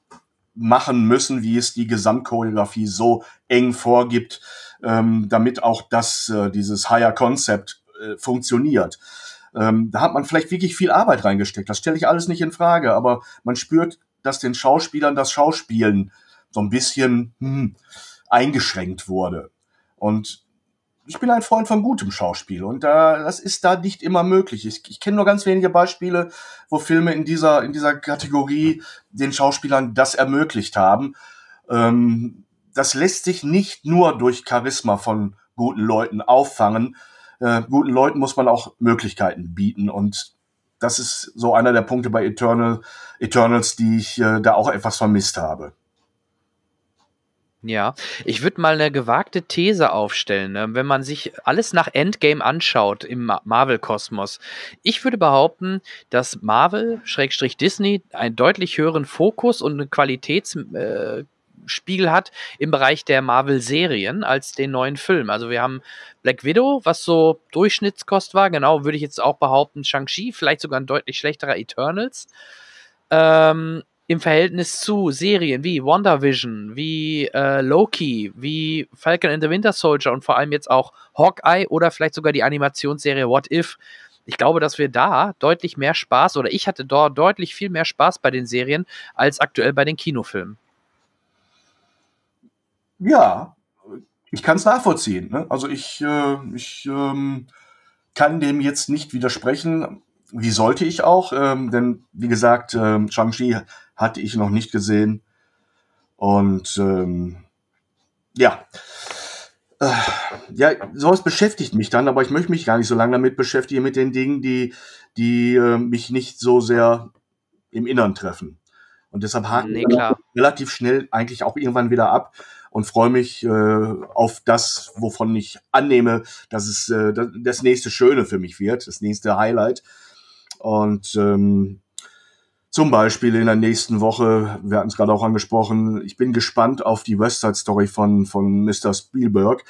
machen müssen, wie es die Gesamtchoreografie so eng vorgibt, ähm, damit auch das, äh, dieses Higher Concept äh, funktioniert. Ähm, da hat man vielleicht wirklich viel Arbeit reingesteckt. Das stelle ich alles nicht in Frage, aber man spürt, dass den Schauspielern das Schauspielen so ein bisschen hm, eingeschränkt wurde. Und ich bin ein Freund von gutem Schauspiel und da, das ist da nicht immer möglich. Ich, ich kenne nur ganz wenige Beispiele, wo Filme in dieser, in dieser Kategorie den Schauspielern das ermöglicht haben. Ähm, das lässt sich nicht nur durch Charisma von guten Leuten auffangen, äh, guten Leuten muss man auch Möglichkeiten bieten und das ist so einer der Punkte bei Eternal, Eternals, die ich äh, da auch etwas vermisst habe. Ja, ich würde mal eine gewagte These aufstellen, ne? wenn man sich alles nach Endgame anschaut im Marvel-Kosmos. Ich würde behaupten, dass Marvel, Schrägstrich Disney, einen deutlich höheren Fokus und eine Qualitäts, äh, hat im Bereich der Marvel-Serien als den neuen Film. Also wir haben Black Widow, was so Durchschnittskost war, genau, würde ich jetzt auch behaupten, Shang-Chi, vielleicht sogar ein deutlich schlechterer Eternals. Ähm, Im Verhältnis zu Serien wie WandaVision, wie äh, Loki, wie Falcon and the Winter Soldier und vor allem jetzt auch Hawkeye oder vielleicht sogar die Animationsserie What If. Ich glaube, dass wir da deutlich mehr Spaß oder ich hatte dort deutlich viel mehr Spaß bei den Serien als aktuell bei den Kinofilmen. Ja, ich kann es nachvollziehen. Ne? Also ich, äh, ich ähm, kann dem jetzt nicht widersprechen. Wie sollte ich auch? Ähm, denn wie gesagt, ähm, Shang-Chi hatte ich noch nicht gesehen. Und ähm, ja. Äh, ja, sowas beschäftigt mich dann, aber ich möchte mich gar nicht so lange damit beschäftigen, mit den Dingen, die, die äh, mich nicht so sehr im Innern treffen. Und deshalb haken nee, wir relativ schnell eigentlich auch irgendwann wieder ab und freue mich äh, auf das, wovon ich annehme, dass es äh, das nächste Schöne für mich wird, das nächste Highlight. Und ähm, zum Beispiel in der nächsten Woche, wir hatten es gerade auch angesprochen, ich bin gespannt auf die Westside Story von, von Mr. Spielberg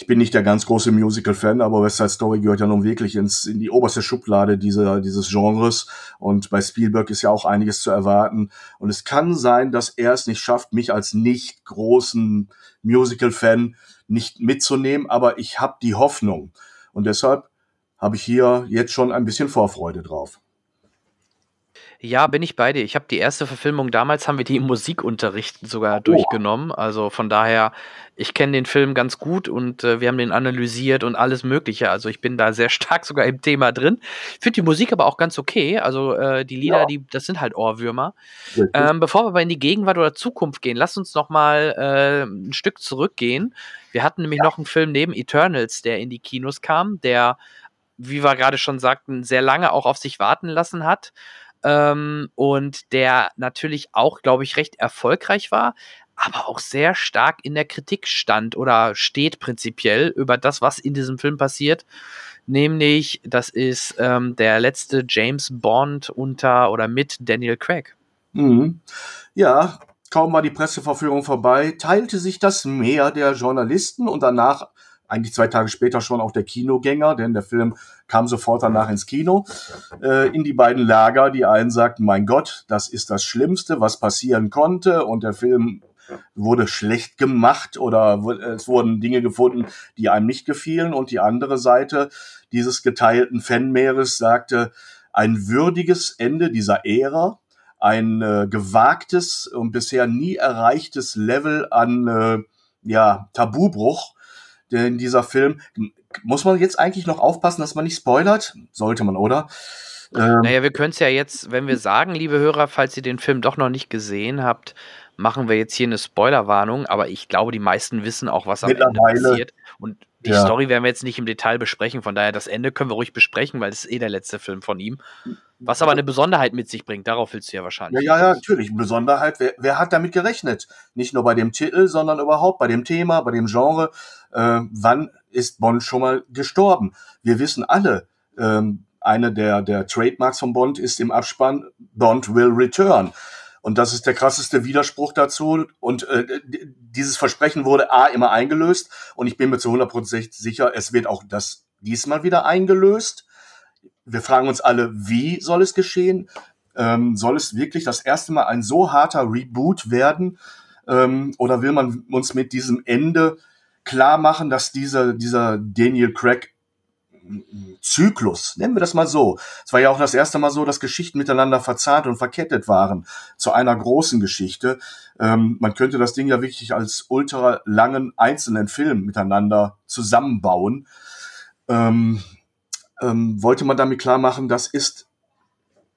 ich bin nicht der ganz große Musical-Fan, aber West Side Story gehört ja nun wirklich ins, in die oberste Schublade dieser, dieses Genres. Und bei Spielberg ist ja auch einiges zu erwarten. Und es kann sein, dass er es nicht schafft, mich als nicht großen Musical-Fan nicht mitzunehmen, aber ich habe die Hoffnung. Und deshalb habe ich hier jetzt schon ein bisschen Vorfreude drauf. Ja, bin ich bei dir. Ich habe die erste Verfilmung damals haben wir die im Musikunterricht sogar oh. durchgenommen. Also von daher, ich kenne den Film ganz gut und äh, wir haben den analysiert und alles Mögliche. Also ich bin da sehr stark sogar im Thema drin. Finde die Musik aber auch ganz okay. Also äh, die Lieder, ja. die, das sind halt Ohrwürmer. Ähm, bevor wir aber in die Gegenwart oder Zukunft gehen, lass uns noch mal äh, ein Stück zurückgehen. Wir hatten nämlich ja. noch einen Film neben Eternals, der in die Kinos kam, der, wie wir gerade schon sagten, sehr lange auch auf sich warten lassen hat ähm, und der natürlich auch, glaube ich, recht erfolgreich war, aber auch sehr stark in der Kritik stand oder steht prinzipiell über das, was in diesem Film passiert. Nämlich, das ist ähm, der letzte James Bond unter oder mit Daniel Craig. Mhm. Ja, kaum war die Presseverführung vorbei, teilte sich das Meer der Journalisten und danach eigentlich zwei Tage später schon auch der Kinogänger, denn der Film kam sofort danach ins Kino, äh, in die beiden Lager. Die einen sagten, mein Gott, das ist das Schlimmste, was passieren konnte und der Film wurde schlecht gemacht oder es wurden Dinge gefunden, die einem nicht gefielen und die andere Seite dieses geteilten Fanmeeres sagte, ein würdiges Ende dieser Ära, ein äh, gewagtes und bisher nie erreichtes Level an äh, ja, Tabubruch denn dieser Film, muss man jetzt eigentlich noch aufpassen, dass man nicht spoilert? Sollte man, oder? Ähm, naja, wir können es ja jetzt, wenn wir sagen, liebe Hörer, falls ihr den Film doch noch nicht gesehen habt, machen wir jetzt hier eine Spoilerwarnung, aber ich glaube, die meisten wissen auch, was am Ende passiert. Und die ja. Story werden wir jetzt nicht im Detail besprechen, von daher das Ende können wir ruhig besprechen, weil es ist eh der letzte Film von ihm. Was aber eine Besonderheit mit sich bringt, darauf willst du ja wahrscheinlich. Ja, ja, ja natürlich. Besonderheit, wer, wer hat damit gerechnet? Nicht nur bei dem Titel, sondern überhaupt bei dem Thema, bei dem Genre. Äh, wann ist Bond schon mal gestorben? Wir wissen alle, ähm, eine der, der Trademarks von Bond ist im Abspann Bond will return. Und das ist der krasseste Widerspruch dazu. Und äh, dieses Versprechen wurde A immer eingelöst. Und ich bin mir zu 100% sicher, es wird auch das diesmal wieder eingelöst. Wir fragen uns alle, wie soll es geschehen? Ähm, soll es wirklich das erste Mal ein so harter Reboot werden? Ähm, oder will man uns mit diesem Ende klar machen, dass dieser, dieser Daniel Craig Zyklus, nennen wir das mal so. Es war ja auch das erste Mal so, dass Geschichten miteinander verzahnt und verkettet waren zu einer großen Geschichte. Ähm, man könnte das Ding ja wirklich als ultra langen einzelnen Film miteinander zusammenbauen. Ähm, ähm, wollte man damit klar machen, das ist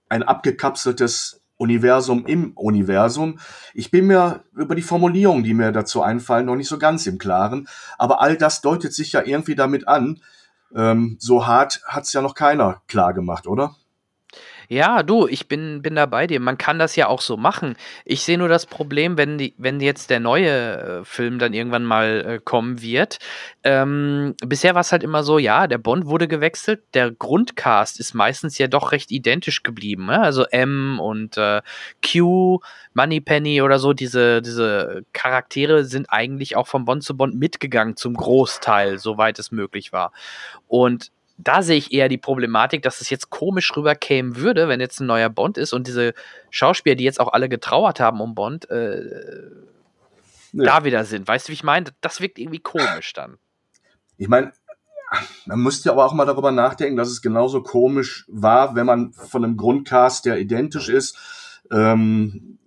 ein abgekapseltes Universum im Universum. Ich bin mir über die Formulierungen, die mir dazu einfallen, noch nicht so ganz im Klaren. Aber all das deutet sich ja irgendwie damit an, ähm, so hart hat es ja noch keiner klar gemacht, oder? Ja, du, ich bin, bin da bei dir. Man kann das ja auch so machen. Ich sehe nur das Problem, wenn, die, wenn jetzt der neue äh, Film dann irgendwann mal äh, kommen wird. Ähm, bisher war es halt immer so, ja, der Bond wurde gewechselt, der Grundcast ist meistens ja doch recht identisch geblieben. Ne? Also M und äh, Q, Moneypenny oder so, diese, diese Charaktere sind eigentlich auch von Bond zu Bond mitgegangen, zum Großteil, soweit es möglich war. Und da sehe ich eher die Problematik, dass es jetzt komisch rüberkämen würde, wenn jetzt ein neuer Bond ist und diese Schauspieler, die jetzt auch alle getrauert haben um Bond, äh, ja. da wieder sind. Weißt du, wie ich meine? Das wirkt irgendwie komisch dann. Ich meine, man müsste aber auch mal darüber nachdenken, dass es genauso komisch war, wenn man von einem Grundcast, der identisch ist, ähm,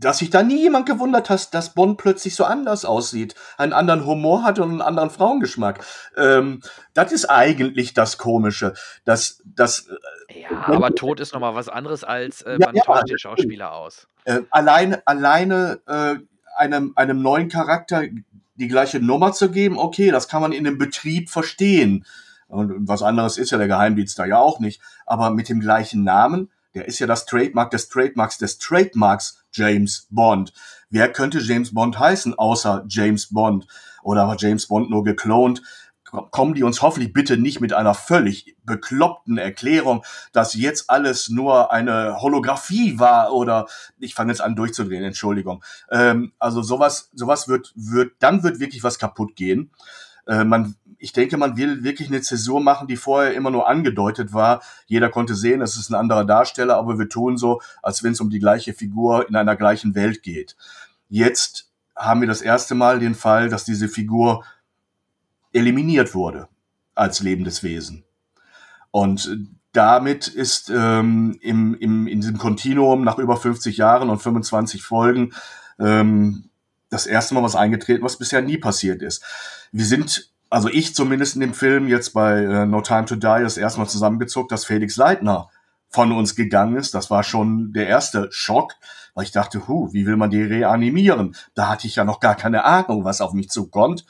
dass sich da nie jemand gewundert hat, dass Bond plötzlich so anders aussieht, einen anderen Humor hat und einen anderen Frauengeschmack. Ähm, das ist eigentlich das Komische, dass das. Äh, ja, aber Tod ist noch mal was anderes als äh, man ja, tauscht den Schauspieler aus. Äh, alleine, alleine äh, einem einem neuen Charakter die gleiche Nummer zu geben, okay, das kann man in dem Betrieb verstehen. Und was anderes ist ja der Geheimdienst da ja auch nicht. Aber mit dem gleichen Namen der ist ja das Trademark des Trademarks des Trademarks James Bond. Wer könnte James Bond heißen, außer James Bond? Oder war James Bond nur geklont? Kommen die uns hoffentlich bitte nicht mit einer völlig bekloppten Erklärung, dass jetzt alles nur eine Holographie war oder ich fange jetzt an durchzudrehen, Entschuldigung. Ähm, also sowas, sowas wird, wird, dann wird wirklich was kaputt gehen. Äh, man, ich denke, man will wirklich eine Zäsur machen, die vorher immer nur angedeutet war. Jeder konnte sehen, es ist ein anderer Darsteller, aber wir tun so, als wenn es um die gleiche Figur in einer gleichen Welt geht. Jetzt haben wir das erste Mal den Fall, dass diese Figur eliminiert wurde als lebendes Wesen. Und damit ist ähm, im, im, in diesem Kontinuum nach über 50 Jahren und 25 Folgen ähm, das erste Mal was eingetreten, was bisher nie passiert ist. Wir sind, also ich zumindest in dem Film jetzt bei äh, No Time to Die das erste Mal zusammengezuckt, dass Felix Leitner von uns gegangen ist. Das war schon der erste Schock, weil ich dachte, hu, wie will man die reanimieren? Da hatte ich ja noch gar keine Ahnung, was auf mich zukommt.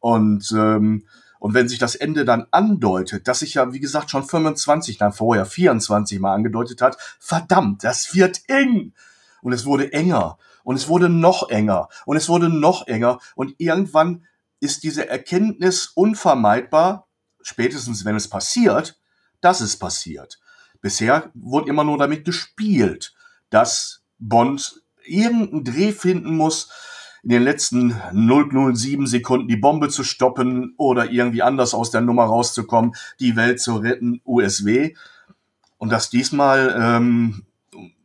Und ähm, und wenn sich das Ende dann andeutet, dass sich ja, wie gesagt, schon 25, dann vorher 24 mal angedeutet hat, verdammt, das wird eng. Und es wurde enger. Und es wurde noch enger und es wurde noch enger und irgendwann ist diese Erkenntnis unvermeidbar, spätestens wenn es passiert, dass es passiert. Bisher wurde immer nur damit gespielt, dass Bond irgendeinen Dreh finden muss, in den letzten 007 Sekunden die Bombe zu stoppen oder irgendwie anders aus der Nummer rauszukommen, die Welt zu retten, USW. Und dass diesmal ähm,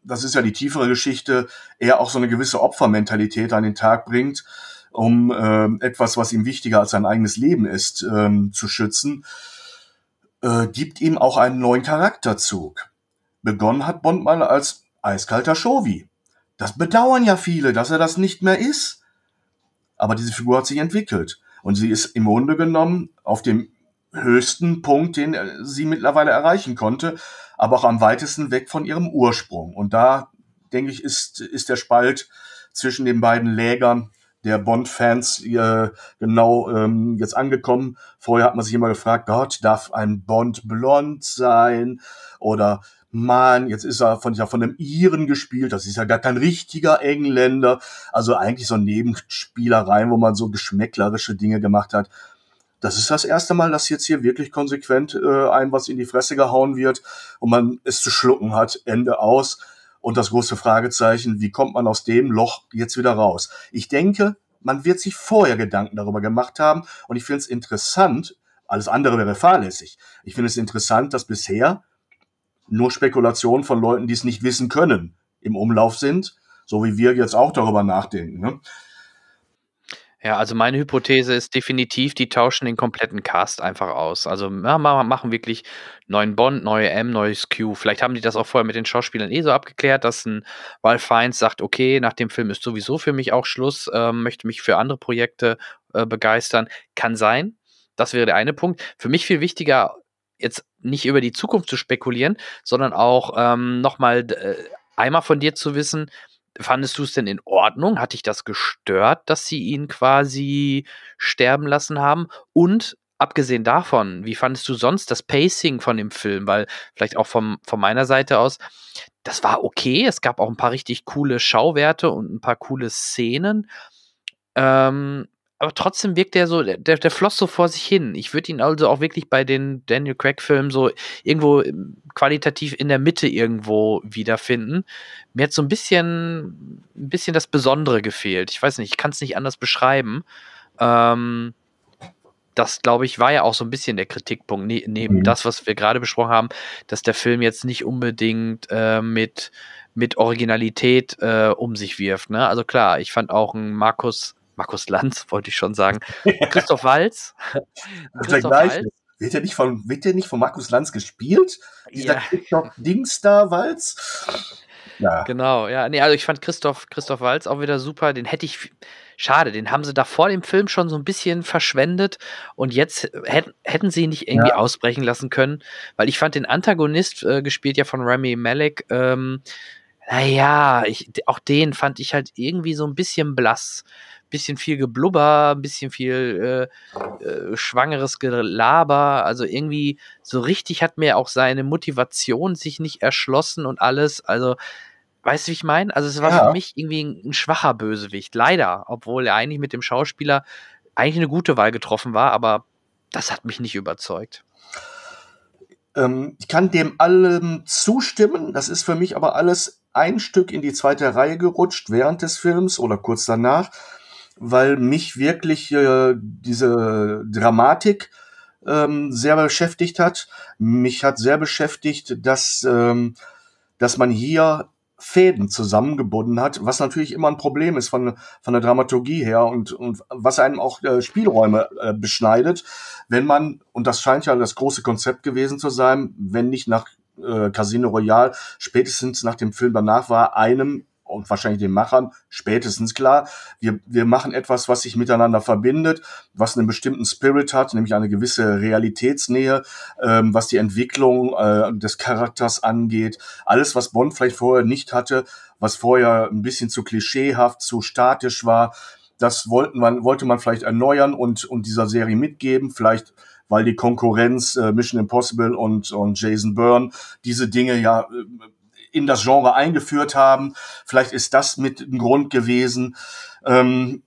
das ist ja die tiefere Geschichte, er auch so eine gewisse Opfermentalität an den Tag bringt, um äh, etwas, was ihm wichtiger als sein eigenes Leben ist, ähm, zu schützen, äh, gibt ihm auch einen neuen Charakterzug. Begonnen hat Bond mal als eiskalter Shovi. Das bedauern ja viele, dass er das nicht mehr ist. Aber diese Figur hat sich entwickelt. Und sie ist im Grunde genommen auf dem höchsten Punkt, den sie mittlerweile erreichen konnte, aber auch am weitesten weg von ihrem Ursprung. Und da, denke ich, ist, ist der Spalt zwischen den beiden Lägern der Bond-Fans äh, genau ähm, jetzt angekommen. Vorher hat man sich immer gefragt, Gott, darf ein Bond blond sein? Oder Mann, jetzt ist er von, ja, von einem Iren gespielt, das ist ja gar kein richtiger Engländer. Also eigentlich so Nebenspielereien, wo man so geschmäcklerische Dinge gemacht hat das ist das erste Mal, dass jetzt hier wirklich konsequent äh, ein was in die Fresse gehauen wird und man es zu schlucken hat, Ende aus. Und das große Fragezeichen, wie kommt man aus dem Loch jetzt wieder raus? Ich denke, man wird sich vorher Gedanken darüber gemacht haben. Und ich finde es interessant, alles andere wäre fahrlässig. Ich finde es interessant, dass bisher nur Spekulationen von Leuten, die es nicht wissen können, im Umlauf sind, so wie wir jetzt auch darüber nachdenken. Ne? Ja, also meine Hypothese ist definitiv, die tauschen den kompletten Cast einfach aus. Also ja, machen wirklich neuen Bond, neue M, neues Q. Vielleicht haben die das auch vorher mit den Schauspielern eh so abgeklärt, dass ein Ralph Fiennes sagt, okay, nach dem Film ist sowieso für mich auch Schluss, äh, möchte mich für andere Projekte äh, begeistern. Kann sein. Das wäre der eine Punkt. Für mich viel wichtiger, jetzt nicht über die Zukunft zu spekulieren, sondern auch ähm, nochmal äh, einmal von dir zu wissen, Fandest du es denn in Ordnung? Hat dich das gestört, dass sie ihn quasi sterben lassen haben? Und abgesehen davon, wie fandest du sonst das Pacing von dem Film? Weil vielleicht auch vom, von meiner Seite aus, das war okay. Es gab auch ein paar richtig coole Schauwerte und ein paar coole Szenen. Ähm, aber trotzdem wirkt er so, der, der floss so vor sich hin. Ich würde ihn also auch wirklich bei den Daniel Craig-Filmen so irgendwo ähm, qualitativ in der Mitte irgendwo wiederfinden. Mir hat so ein bisschen, ein bisschen das Besondere gefehlt. Ich weiß nicht, ich kann es nicht anders beschreiben. Ähm, das, glaube ich, war ja auch so ein bisschen der Kritikpunkt, ne neben mhm. das, was wir gerade besprochen haben, dass der Film jetzt nicht unbedingt äh, mit, mit Originalität äh, um sich wirft. Ne? Also klar, ich fand auch ein Markus Markus Lanz, wollte ich schon sagen. Christoph Walz. Christoph Walz. Wird der nicht von, wird der nicht von Markus Lanz gespielt? Dieser ja. TikTok-Dings da, Walz? Ja. Genau, ja. Nee, also ich fand Christoph, Christoph Walz auch wieder super. Den hätte ich, schade, den haben sie da vor dem Film schon so ein bisschen verschwendet und jetzt hätten, hätten sie ihn nicht irgendwie ja. ausbrechen lassen können, weil ich fand den Antagonist, äh, gespielt ja von Rami Malek, ähm, naja, ich, auch den fand ich halt irgendwie so ein bisschen blass bisschen viel Geblubber, ein bisschen viel äh, äh, schwangeres Gelaber. Also irgendwie so richtig hat mir auch seine Motivation sich nicht erschlossen und alles. Also, weißt du, wie ich meine? Also es war ja. für mich irgendwie ein, ein, schwacher Bösewicht. Leider, obwohl er eigentlich mit dem Schauspieler eigentlich eine gute Wahl getroffen war, aber das hat mich nicht überzeugt. Ähm, ich kann dem allem zustimmen. Das ist für mich aber alles ein Stück in die zweite Reihe gerutscht während des Films oder kurz danach weil mich wirklich äh, diese Dramatik ähm, sehr beschäftigt hat. Mich hat sehr beschäftigt, dass, ähm, dass man hier Fäden zusammengebunden hat, was natürlich immer ein Problem ist von, von der Dramaturgie her und, und was einem auch äh, Spielräume äh, beschneidet, wenn man, und das scheint ja das große Konzept gewesen zu sein, wenn nicht nach äh, Casino Royale, spätestens nach dem Film danach war, einem und wahrscheinlich den Machern spätestens klar, wir, wir machen etwas, was sich miteinander verbindet, was einen bestimmten Spirit hat, nämlich eine gewisse Realitätsnähe, ähm, was die Entwicklung äh, des Charakters angeht. Alles, was Bond vielleicht vorher nicht hatte, was vorher ein bisschen zu klischeehaft, zu statisch war, das wollten man, wollte man vielleicht erneuern und, und dieser Serie mitgeben, vielleicht weil die Konkurrenz äh, Mission Impossible und, und Jason Byrne diese Dinge ja äh, in das Genre eingeführt haben. Vielleicht ist das mit ein Grund gewesen. Ähm,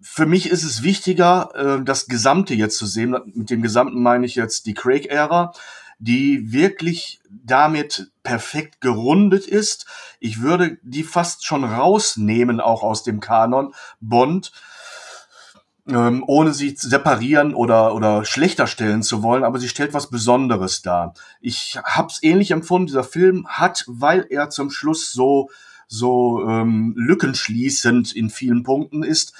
für mich ist es wichtiger, äh, das Gesamte jetzt zu sehen. Mit dem Gesamten meine ich jetzt die Craig-Ära, die wirklich damit perfekt gerundet ist. Ich würde die fast schon rausnehmen, auch aus dem Kanon Bond ähm, ohne sie separieren oder, oder schlechter stellen zu wollen, aber sie stellt was Besonderes dar. Ich hab's ähnlich empfunden, dieser Film hat, weil er zum Schluss so, so ähm, lückenschließend in vielen Punkten ist,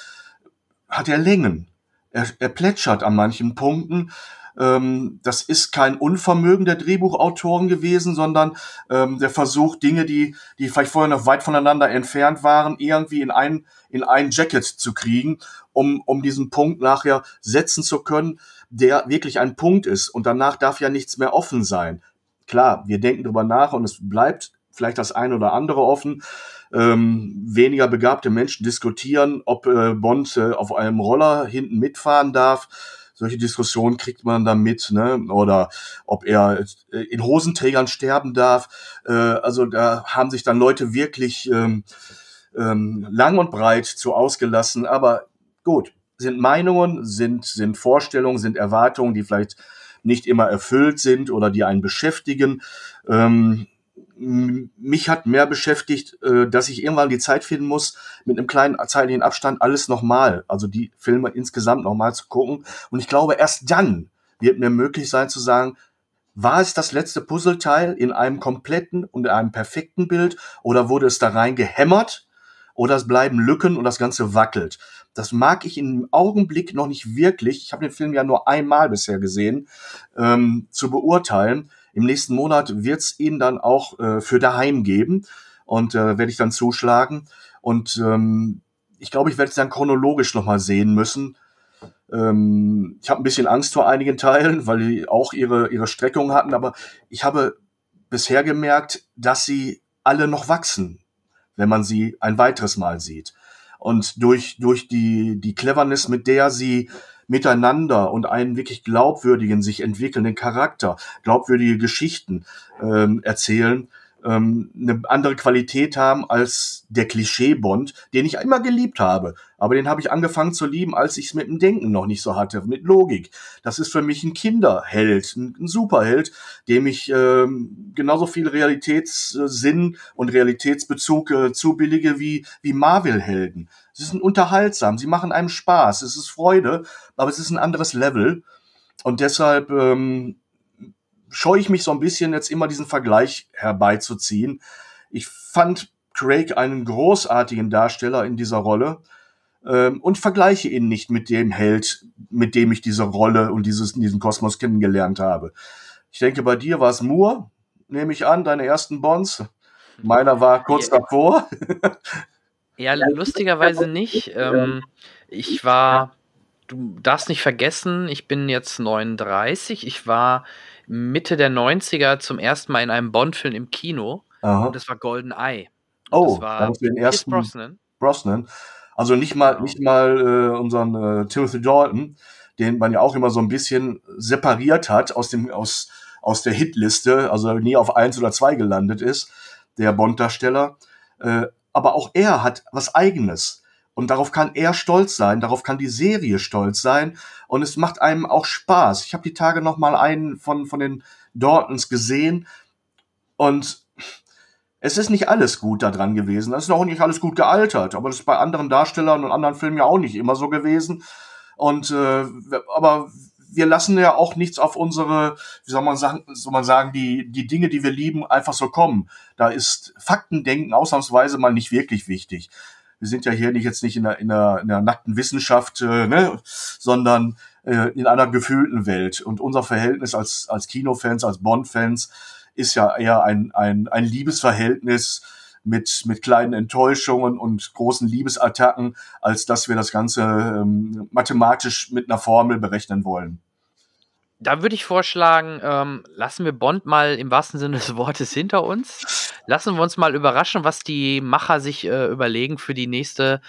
hat er Längen. Er, er plätschert an manchen Punkten ähm, das ist kein Unvermögen der Drehbuchautoren gewesen, sondern ähm, der Versuch, Dinge, die, die vielleicht vorher noch weit voneinander entfernt waren, irgendwie in ein, in ein Jacket zu kriegen, um, um diesen Punkt nachher setzen zu können, der wirklich ein Punkt ist. Und danach darf ja nichts mehr offen sein. Klar, wir denken drüber nach und es bleibt vielleicht das eine oder andere offen. Ähm, weniger begabte Menschen diskutieren, ob äh, Bond äh, auf einem Roller hinten mitfahren darf solche Diskussionen kriegt man da mit, ne? Oder ob er äh, in Hosenträgern sterben darf. Äh, also da haben sich dann Leute wirklich ähm, ähm, lang und breit zu ausgelassen. Aber gut, sind Meinungen, sind, sind Vorstellungen, sind Erwartungen, die vielleicht nicht immer erfüllt sind oder die einen beschäftigen. Ähm, mich hat mehr beschäftigt, äh, dass ich irgendwann die Zeit finden muss, mit einem kleinen zeitlichen Abstand alles nochmal, also die Filme insgesamt nochmal zu gucken. Und ich glaube, erst dann wird mir möglich sein zu sagen, war es das letzte Puzzleteil in einem kompletten und in einem perfekten Bild oder wurde es da rein gehämmert oder es bleiben Lücken und das Ganze wackelt. Das mag ich im Augenblick noch nicht wirklich, ich habe den Film ja nur einmal bisher gesehen, ähm, zu beurteilen. Im nächsten Monat wird es ihn dann auch äh, für daheim geben und äh, werde ich dann zuschlagen. Und ähm, ich glaube, ich werde es dann chronologisch nochmal sehen müssen. Ähm, ich habe ein bisschen Angst vor einigen Teilen, weil die auch ihre, ihre Streckung hatten, aber ich habe bisher gemerkt, dass sie alle noch wachsen, wenn man sie ein weiteres Mal sieht. Und durch, durch die, die Cleverness, mit der sie miteinander und einen wirklich glaubwürdigen, sich entwickelnden Charakter, glaubwürdige Geschichten ähm, erzählen, ähm, eine andere Qualität haben als der Klischee-Bond, den ich immer geliebt habe. Aber den habe ich angefangen zu lieben, als ich es mit dem Denken noch nicht so hatte, mit Logik. Das ist für mich ein Kinderheld, ein, Superheld, dem ich ähm, genauso viel Realitätssinn und Realitätsbezug äh, zubillige wie, wie Marvel-Helden. Sie sind unterhaltsam, sie machen einem Spaß, es ist Freude, aber es ist ein anderes Level. Und deshalb ähm, scheue ich mich so ein bisschen, jetzt immer diesen Vergleich herbeizuziehen. Ich fand Craig einen großartigen Darsteller in dieser Rolle ähm, und vergleiche ihn nicht mit dem Held, mit dem ich diese Rolle und dieses, diesen Kosmos kennengelernt habe. Ich denke, bei dir war es Moore, nehme ich an, deine ersten Bonds. Meiner war kurz ja. davor. Ja, lustigerweise nicht. Ähm, ich war, du darfst nicht vergessen, ich bin jetzt 39. Ich war Mitte der 90er zum ersten Mal in einem Bond-Film im Kino. Aha. Und das war Golden Eye. oh, das war den ersten Brosnan. Brosnan. Also nicht mal, genau. nicht mal äh, unseren äh, Timothy Dalton, den man ja auch immer so ein bisschen separiert hat aus dem, aus, aus der Hitliste, also nie auf eins oder zwei gelandet ist, der Bond-Darsteller. Äh, aber auch er hat was eigenes. Und darauf kann er stolz sein, darauf kann die Serie stolz sein. Und es macht einem auch Spaß. Ich habe die Tage noch mal einen von, von den Dortons gesehen. Und es ist nicht alles gut da dran gewesen. Es ist auch nicht alles gut gealtert. Aber das ist bei anderen Darstellern und anderen Filmen ja auch nicht immer so gewesen. Und äh, aber wir lassen ja auch nichts auf unsere, wie soll man sagen, soll man sagen, die, die Dinge, die wir lieben, einfach so kommen. Da ist Faktendenken ausnahmsweise mal nicht wirklich wichtig. Wir sind ja hier nicht jetzt nicht in der, in der, in der nackten Wissenschaft, äh, ne, sondern äh, in einer gefühlten Welt. Und unser Verhältnis als, als Kinofans, als Bond-Fans ist ja eher ein, ein, ein Liebesverhältnis, mit, mit kleinen Enttäuschungen und großen Liebesattacken, als dass wir das Ganze ähm, mathematisch mit einer Formel berechnen wollen. Da würde ich vorschlagen, ähm, lassen wir Bond mal im wahrsten Sinne des Wortes hinter uns. Lassen wir uns mal überraschen, was die Macher sich äh, überlegen für die nächste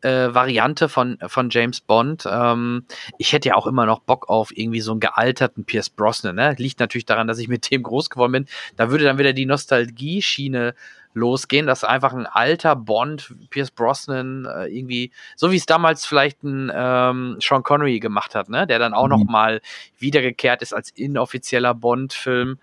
äh, Variante von, von James Bond. Ähm, ich hätte ja auch immer noch Bock auf irgendwie so einen gealterten Pierce Brosnan. Ne? Liegt natürlich daran, dass ich mit dem groß geworden bin. Da würde dann wieder die Nostalgie-Schiene losgehen, dass einfach ein alter Bond, Pierce Brosnan, äh, irgendwie, so wie es damals vielleicht ein ähm, Sean Connery gemacht hat, ne, der dann auch mhm. noch mal wiedergekehrt ist als inoffizieller Bond-Film,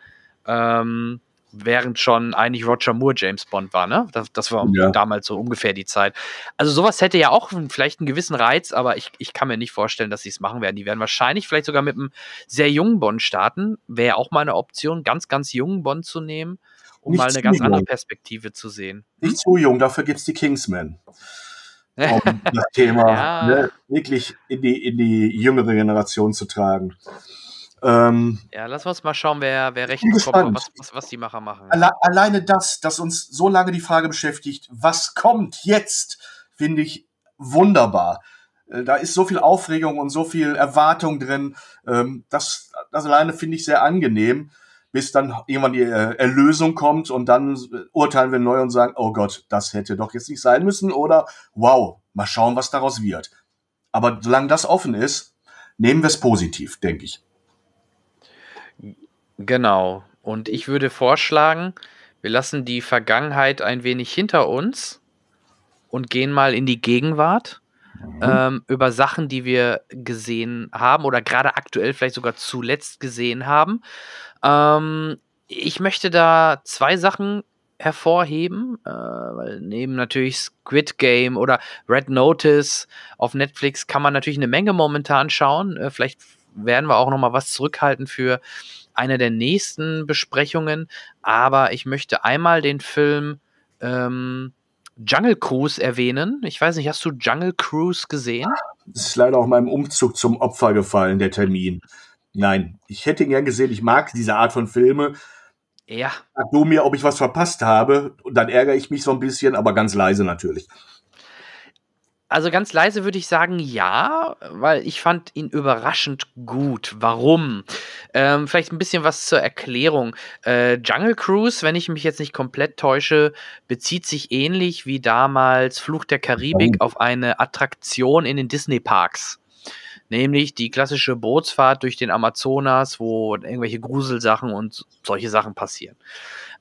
ähm, während schon eigentlich Roger Moore James Bond war, ne? Das, das war ja. damals so ungefähr die Zeit. Also sowas hätte ja auch vielleicht einen gewissen Reiz, aber ich, ich kann mir nicht vorstellen, dass sie es machen werden. Die werden wahrscheinlich vielleicht sogar mit einem sehr jungen Bond starten. Wäre auch mal eine Option, ganz, ganz jungen Bond zu nehmen um nicht mal eine ganz jung. andere Perspektive zu sehen. Nicht zu jung, dafür gibt es die Kingsmen. Um das Thema ja. ne, wirklich in die, in die jüngere Generation zu tragen. Ähm, ja, lass uns mal schauen, wer, wer recht bekommt, was, was, was, die Macher machen. Alle, alleine das, dass uns so lange die Frage beschäftigt, was kommt jetzt, finde ich wunderbar. Äh, da ist so viel Aufregung und so viel Erwartung drin. Ähm, das, das alleine finde ich sehr angenehm bis dann irgendwann die äh, Erlösung kommt und dann urteilen wir neu und sagen, oh Gott, das hätte doch jetzt nicht sein müssen oder wow, mal schauen, was daraus wird. Aber solange das offen ist, nehmen wir es positiv, denke ich. Genau. Und ich würde vorschlagen, wir lassen die Vergangenheit ein wenig hinter uns und gehen mal in die Gegenwart mhm. ähm, über Sachen, die wir gesehen haben oder gerade aktuell vielleicht sogar zuletzt gesehen haben. Ähm, ich möchte da zwei Sachen hervorheben, äh, weil neben natürlich Squid Game oder Red Notice auf Netflix kann man natürlich eine Menge momentan schauen. Äh, vielleicht werden wir auch noch mal was zurückhalten für eine der nächsten Besprechungen. Aber ich möchte einmal den Film ähm, Jungle Cruise erwähnen. Ich weiß nicht, hast du Jungle Cruise gesehen? Das ist leider auch meinem Umzug zum Opfer gefallen, der Termin. Nein, ich hätte ihn gern gesehen. Ich mag diese Art von Filme. Ja. Sag du mir, ob ich was verpasst habe, und dann ärgere ich mich so ein bisschen, aber ganz leise natürlich. Also ganz leise würde ich sagen, ja, weil ich fand ihn überraschend gut. Warum? Ähm, vielleicht ein bisschen was zur Erklärung. Äh, Jungle Cruise, wenn ich mich jetzt nicht komplett täusche, bezieht sich ähnlich wie damals Fluch der Karibik oh. auf eine Attraktion in den Disney Parks nämlich die klassische Bootsfahrt durch den Amazonas, wo irgendwelche Gruselsachen und solche Sachen passieren.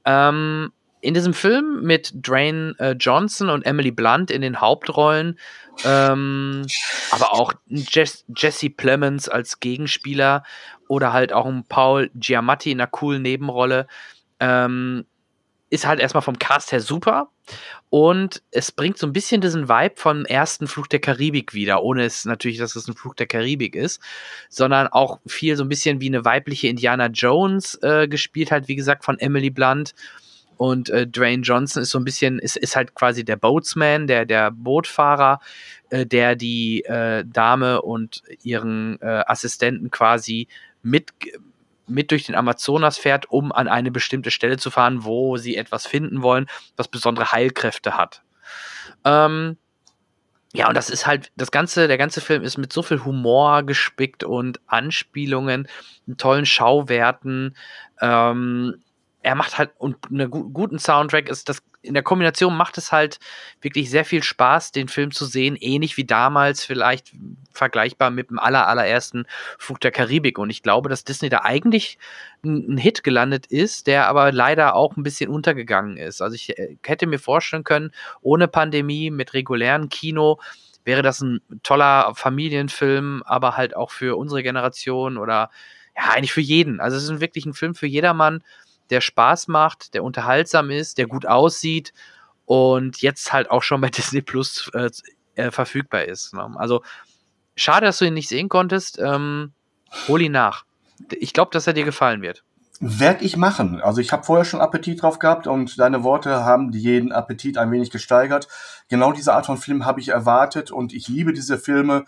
Ähm, in diesem Film mit Drain äh, Johnson und Emily Blunt in den Hauptrollen, ähm, aber auch Jess, Jesse Plemons als Gegenspieler oder halt auch ein Paul Giamatti in einer coolen Nebenrolle, ähm, ist halt erstmal vom Cast her super. Und es bringt so ein bisschen diesen Vibe vom ersten Flug der Karibik wieder, ohne es natürlich, dass es ein Flug der Karibik ist, sondern auch viel so ein bisschen wie eine weibliche Indiana Jones äh, gespielt hat, wie gesagt, von Emily Blunt. Und äh, Dwayne Johnson ist so ein bisschen, ist, ist halt quasi der Boatsman, der, der Bootfahrer, äh, der die äh, Dame und ihren äh, Assistenten quasi mit, mit durch den Amazonas fährt, um an eine bestimmte Stelle zu fahren, wo sie etwas finden wollen, was besondere Heilkräfte hat. Ähm, ja, und das ist halt, das ganze, der ganze Film ist mit so viel Humor gespickt und Anspielungen, tollen Schauwerten. Ähm, er macht halt und einen guten Soundtrack ist das in der Kombination macht es halt wirklich sehr viel Spaß, den Film zu sehen, ähnlich wie damals vielleicht vergleichbar mit dem aller allerersten Flug der Karibik und ich glaube, dass Disney da eigentlich ein Hit gelandet ist, der aber leider auch ein bisschen untergegangen ist. Also ich äh, hätte mir vorstellen können, ohne Pandemie mit regulären Kino wäre das ein toller Familienfilm, aber halt auch für unsere Generation oder ja, eigentlich für jeden. Also es ist wirklich ein Film für jedermann der Spaß macht, der unterhaltsam ist, der gut aussieht und jetzt halt auch schon bei Disney Plus äh, äh, verfügbar ist. Ne? Also schade, dass du ihn nicht sehen konntest. Ähm, hol ihn nach. Ich glaube, dass er dir gefallen wird. Werd ich machen. Also ich habe vorher schon Appetit drauf gehabt und deine Worte haben jeden Appetit ein wenig gesteigert. Genau diese Art von Film habe ich erwartet und ich liebe diese Filme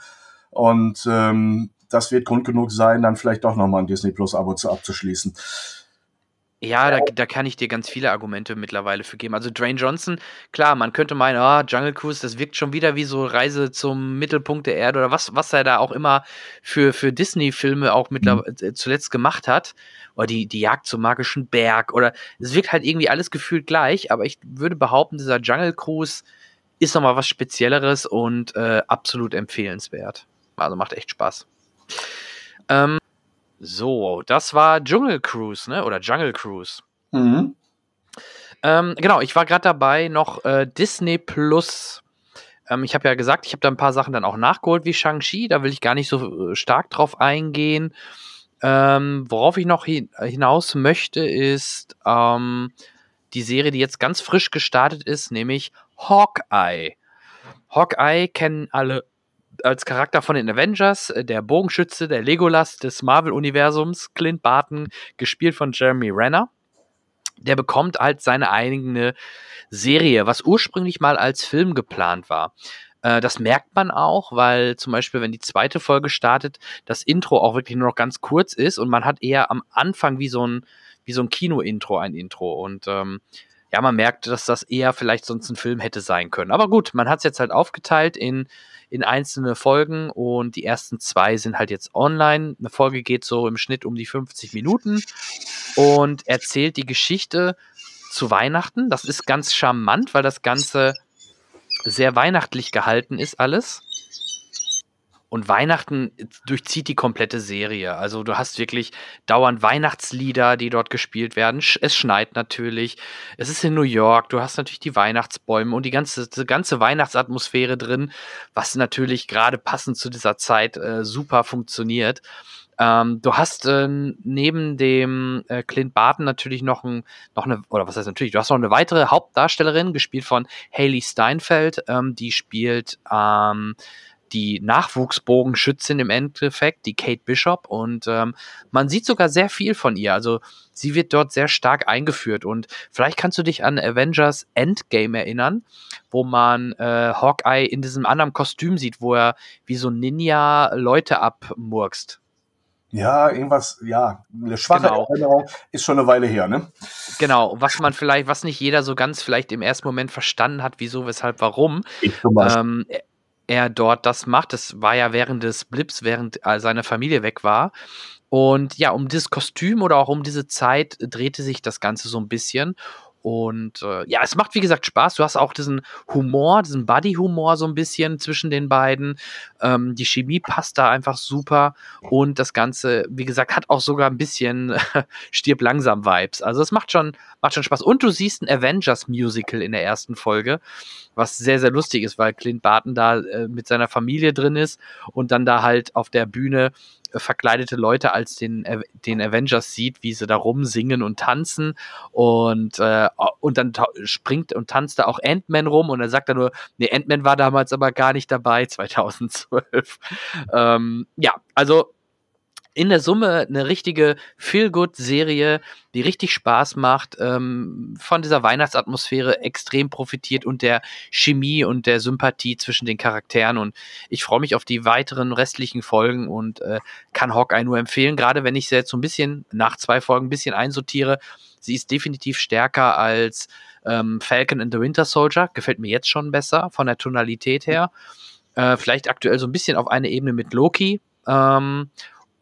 und ähm, das wird Grund genug sein, dann vielleicht doch nochmal ein Disney Plus Abo zu abzuschließen. Ja, da, da kann ich dir ganz viele Argumente mittlerweile für geben. Also Dwayne Johnson, klar, man könnte meinen, ah, Jungle Cruise, das wirkt schon wieder wie so Reise zum Mittelpunkt der Erde oder was, was er da auch immer für, für Disney-Filme auch mittlerweile mhm. zuletzt gemacht hat. Oder die, die Jagd zum magischen Berg oder es wirkt halt irgendwie alles gefühlt gleich, aber ich würde behaupten, dieser Jungle Cruise ist nochmal was Spezielleres und äh, absolut empfehlenswert. Also macht echt Spaß. Ähm, so, das war Dschungel Cruise, ne? Oder Jungle Cruise. Mhm. Ähm, genau, ich war gerade dabei, noch äh, Disney Plus. Ähm, ich habe ja gesagt, ich habe da ein paar Sachen dann auch nachgeholt wie Shang-Chi. Da will ich gar nicht so äh, stark drauf eingehen. Ähm, worauf ich noch hin hinaus möchte, ist ähm, die Serie, die jetzt ganz frisch gestartet ist, nämlich Hawkeye. Hawkeye kennen alle als Charakter von den Avengers, äh, der Bogenschütze, der Legolas des Marvel-Universums, Clint Barton, gespielt von Jeremy Renner. Der bekommt halt seine eigene Serie, was ursprünglich mal als Film geplant war. Äh, das merkt man auch, weil zum Beispiel, wenn die zweite Folge startet, das Intro auch wirklich nur noch ganz kurz ist und man hat eher am Anfang wie so ein, wie so ein Kino-Intro ein Intro. Und ähm, ja, man merkt, dass das eher vielleicht sonst ein Film hätte sein können. Aber gut, man hat es jetzt halt aufgeteilt in in einzelne Folgen und die ersten zwei sind halt jetzt online. Eine Folge geht so im Schnitt um die 50 Minuten und erzählt die Geschichte zu Weihnachten. Das ist ganz charmant, weil das Ganze sehr weihnachtlich gehalten ist alles. Und Weihnachten durchzieht die komplette Serie. Also du hast wirklich dauernd Weihnachtslieder, die dort gespielt werden. Es schneit natürlich. Es ist in New York. Du hast natürlich die Weihnachtsbäume und die ganze, die ganze Weihnachtsatmosphäre drin, was natürlich gerade passend zu dieser Zeit äh, super funktioniert. Ähm, du hast äh, neben dem äh, Clint Barton natürlich noch, ein, noch eine, oder was heißt natürlich, du hast noch eine weitere Hauptdarstellerin, gespielt von Haley Steinfeld, ähm, die spielt ähm, die Nachwuchsbogenschützin im Endeffekt, die Kate Bishop. Und ähm, man sieht sogar sehr viel von ihr. Also sie wird dort sehr stark eingeführt. Und vielleicht kannst du dich an Avengers Endgame erinnern, wo man äh, Hawkeye in diesem anderen Kostüm sieht, wo er wie so Ninja Leute abmurkst. Ja, irgendwas, ja, eine schwache genau. Erinnerung ist schon eine Weile her, ne? Genau, was man vielleicht, was nicht jeder so ganz vielleicht im ersten Moment verstanden hat, wieso, weshalb, warum. Ich zum Ähm, er dort das macht. Das war ja während des Blips, während seine Familie weg war. Und ja, um dieses Kostüm oder auch um diese Zeit drehte sich das Ganze so ein bisschen. Und äh, ja, es macht wie gesagt Spaß. Du hast auch diesen Humor, diesen Buddy-Humor so ein bisschen zwischen den beiden. Ähm, die Chemie passt da einfach super. Und das Ganze, wie gesagt, hat auch sogar ein bisschen stirb langsam Vibes. Also es macht schon, macht schon Spaß. Und du siehst ein Avengers-Musical in der ersten Folge, was sehr, sehr lustig ist, weil Clint Barton da äh, mit seiner Familie drin ist und dann da halt auf der Bühne verkleidete Leute als den, den Avengers sieht, wie sie da rumsingen und tanzen und, äh, und dann springt und tanzt da auch Ant-Man rum und er sagt dann nur, nee, Ant-Man war damals aber gar nicht dabei, 2012. ähm, ja, also in der Summe eine richtige Feel-Good-Serie, die richtig Spaß macht, ähm, von dieser Weihnachtsatmosphäre extrem profitiert und der Chemie und der Sympathie zwischen den Charakteren. Und ich freue mich auf die weiteren restlichen Folgen und äh, kann Hawkeye nur empfehlen, gerade wenn ich sie jetzt so ein bisschen nach zwei Folgen ein bisschen einsortiere. Sie ist definitiv stärker als ähm, Falcon and the Winter Soldier, gefällt mir jetzt schon besser von der Tonalität her. Äh, vielleicht aktuell so ein bisschen auf eine Ebene mit Loki. Ähm,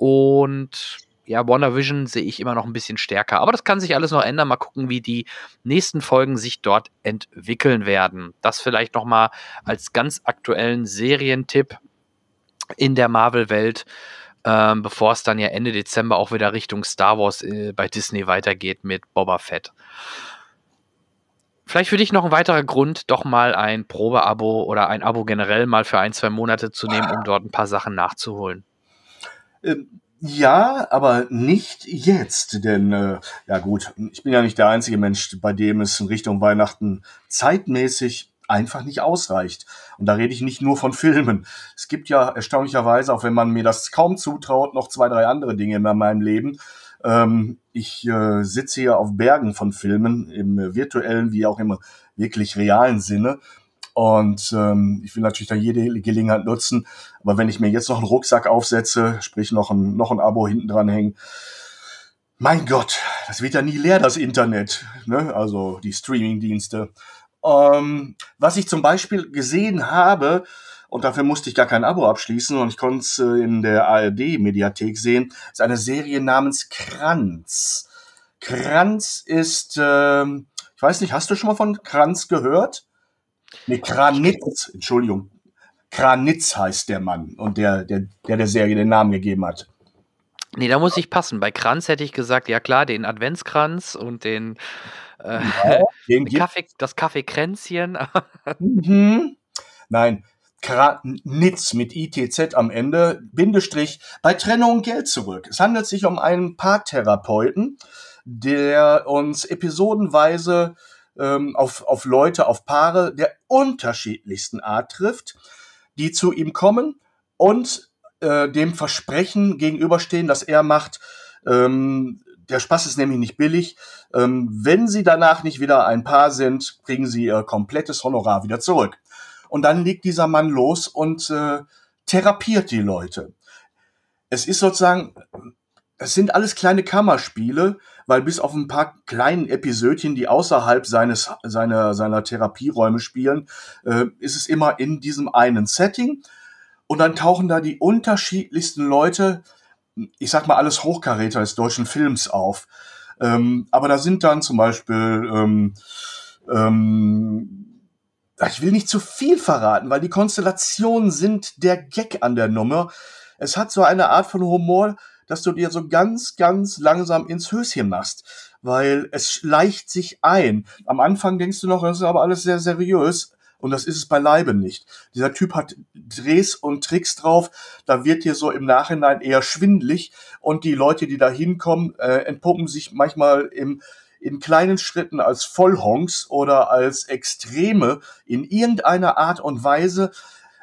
und ja, WandaVision sehe ich immer noch ein bisschen stärker. Aber das kann sich alles noch ändern. Mal gucken, wie die nächsten Folgen sich dort entwickeln werden. Das vielleicht noch mal als ganz aktuellen Serientipp in der Marvel-Welt, ähm, bevor es dann ja Ende Dezember auch wieder Richtung Star Wars äh, bei Disney weitergeht mit Boba Fett. Vielleicht für dich noch ein weiterer Grund, doch mal ein Probeabo oder ein Abo generell mal für ein, zwei Monate zu nehmen, um dort ein paar Sachen nachzuholen. Ähm, ja, aber nicht jetzt, denn äh, ja gut, ich bin ja nicht der einzige Mensch, bei dem es in Richtung Weihnachten zeitmäßig einfach nicht ausreicht. Und da rede ich nicht nur von Filmen. Es gibt ja erstaunlicherweise, auch wenn man mir das kaum zutraut, noch zwei, drei andere Dinge in meinem Leben. Ähm, ich äh, sitze hier auf Bergen von Filmen, im virtuellen wie auch im wirklich realen Sinne. Und ähm, ich will natürlich da jede Gelegenheit nutzen. Aber wenn ich mir jetzt noch einen Rucksack aufsetze, sprich noch ein, noch ein Abo hinten dran hängen, mein Gott, das wird ja nie leer, das Internet, ne? also die Streaming-Dienste. Ähm, was ich zum Beispiel gesehen habe, und dafür musste ich gar kein Abo abschließen und ich konnte es äh, in der ARD-Mediathek sehen, ist eine Serie namens Kranz. Kranz ist, äh, ich weiß nicht, hast du schon mal von Kranz gehört? Nee, Kranitz, Entschuldigung. Kranitz heißt der Mann und der, der, der der Serie den Namen gegeben hat. Nee, da muss ich passen. Bei Kranz hätte ich gesagt, ja klar, den Adventskranz und den, äh, ja, den Kaffee, das Kaffeekränzchen. mhm. Nein, Kranitz mit ITZ am Ende, Bindestrich, bei Trennung Geld zurück. Es handelt sich um einen Paartherapeuten, der uns episodenweise ähm, auf, auf Leute, auf Paare der unterschiedlichsten Art trifft, die zu ihm kommen und äh, dem Versprechen gegenüberstehen, dass er macht, ähm, der Spaß ist nämlich nicht billig. Ähm, wenn sie danach nicht wieder ein Paar sind, kriegen sie ihr komplettes Honorar wieder zurück. Und dann legt dieser Mann los und äh, therapiert die Leute. Es ist sozusagen, es sind alles kleine Kammerspiele, weil bis auf ein paar kleinen Episödchen, die außerhalb seines seiner seiner Therapieräume spielen, äh, ist es immer in diesem einen Setting und dann tauchen da die unterschiedlichsten Leute, ich sag mal alles Hochkaräter des deutschen Films auf. Ähm, aber da sind dann zum Beispiel ähm, ähm, ich will nicht zu viel verraten, weil die Konstellationen sind der Gag an der Nummer. Es hat so eine Art von Humor, dass du dir so ganz, ganz langsam ins Höschen machst, weil es schleicht sich ein. Am Anfang denkst du noch, das ist aber alles sehr seriös. Und das ist es beileibe nicht. Dieser Typ hat Drehs und Tricks drauf. Da wird dir so im Nachhinein eher schwindlig. Und die Leute, die da hinkommen, äh, entpuppen sich manchmal im, in kleinen Schritten als Vollhonks oder als Extreme in irgendeiner Art und Weise.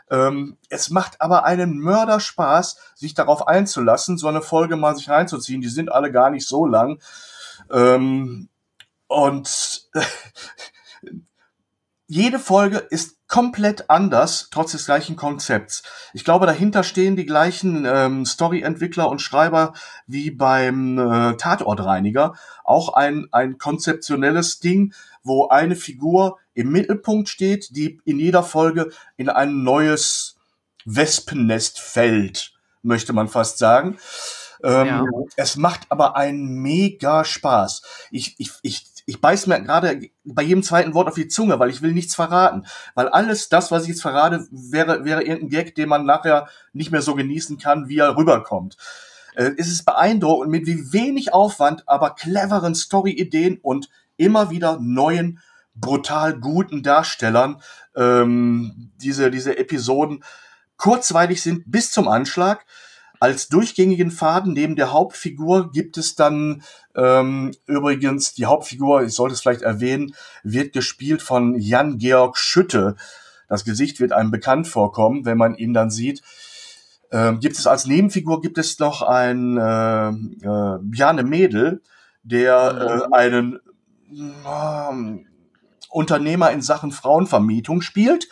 Ähm, es macht aber einen Mörderspaß, sich darauf einzulassen, so eine Folge mal sich reinzuziehen. Die sind alle gar nicht so lang. Ähm, und jede Folge ist komplett anders, trotz des gleichen Konzepts. Ich glaube, dahinter stehen die gleichen ähm, Story-Entwickler und Schreiber wie beim äh, Tatortreiniger. Auch ein, ein konzeptionelles Ding, wo eine Figur im Mittelpunkt steht, die in jeder Folge in ein neues Wespennest fällt, möchte man fast sagen. Ähm, ja. Es macht aber einen mega Spaß. Ich, ich, ich ich beiß mir gerade bei jedem zweiten Wort auf die Zunge, weil ich will nichts verraten. Weil alles das, was ich jetzt verrate, wäre, wäre irgendein Gag, den man nachher nicht mehr so genießen kann, wie er rüberkommt. Äh, es ist beeindruckend, mit wie wenig Aufwand, aber cleveren Story-Ideen und immer wieder neuen, brutal guten Darstellern ähm, diese, diese Episoden kurzweilig sind bis zum Anschlag als durchgängigen Faden neben der Hauptfigur gibt es dann ähm, übrigens die Hauptfigur, ich sollte es vielleicht erwähnen, wird gespielt von Jan-Georg Schütte. Das Gesicht wird einem bekannt vorkommen, wenn man ihn dann sieht. Ähm, gibt es als Nebenfigur gibt es noch ein äh, äh, Bjarne Mädel, der äh, einen äh, Unternehmer in Sachen Frauenvermietung spielt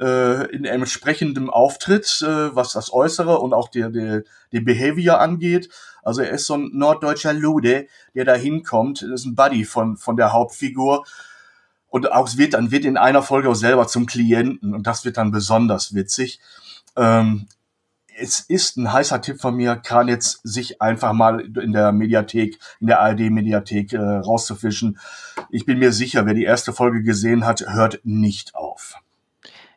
äh, in entsprechendem Auftritt, äh, was das Äußere und auch der, der, der Behavior angeht. Also er ist so ein norddeutscher Lude, der da hinkommt. Ist ein Buddy von, von der Hauptfigur. Und auch wird dann wird in einer Folge auch selber zum Klienten und das wird dann besonders witzig. Ähm, es ist ein heißer Tipp von mir, kann jetzt sich einfach mal in der Mediathek, in der ARD-Mediathek äh, rauszufischen. Ich bin mir sicher, wer die erste Folge gesehen hat, hört nicht auf.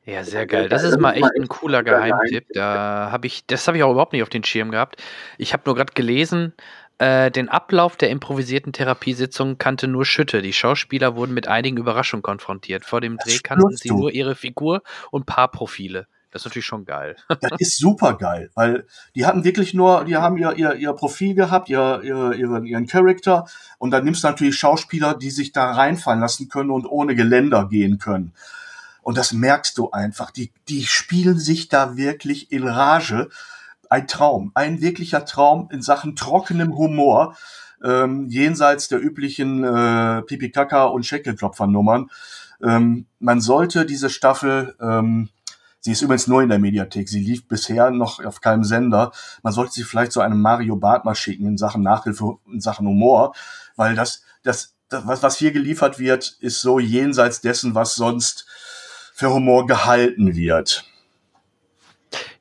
Ja, sehr geil. Das ist mal echt ein cooler Geheimtipp. Da habe ich, das habe ich auch überhaupt nicht auf den Schirm gehabt. Ich habe nur gerade gelesen, äh, den Ablauf der improvisierten Therapiesitzung kannte nur Schütte. Die Schauspieler wurden mit einigen Überraschungen konfrontiert. Vor dem Dreh kannten sie nur ihre Figur und Paarprofile. Das ist natürlich schon geil. das ist super geil, weil die hatten wirklich nur, die haben ihr, ihr, ihr Profil gehabt, ihr, ihr, ihren, ihren Charakter und dann nimmst du natürlich Schauspieler, die sich da reinfallen lassen können und ohne Geländer gehen können. Und das merkst du einfach. Die, die spielen sich da wirklich in Rage. Ein Traum, ein wirklicher Traum in Sachen trockenem Humor, ähm, jenseits der üblichen äh, Pipi-Kaka- und Scheckelklopfer-Nummern. Ähm, man sollte diese Staffel, ähm, sie ist übrigens nur in der Mediathek, sie lief bisher noch auf keinem Sender, man sollte sie vielleicht zu einem Mario Barth mal schicken in Sachen Nachhilfe, in Sachen Humor, weil das, das, das was, was hier geliefert wird, ist so jenseits dessen, was sonst für Humor gehalten wird.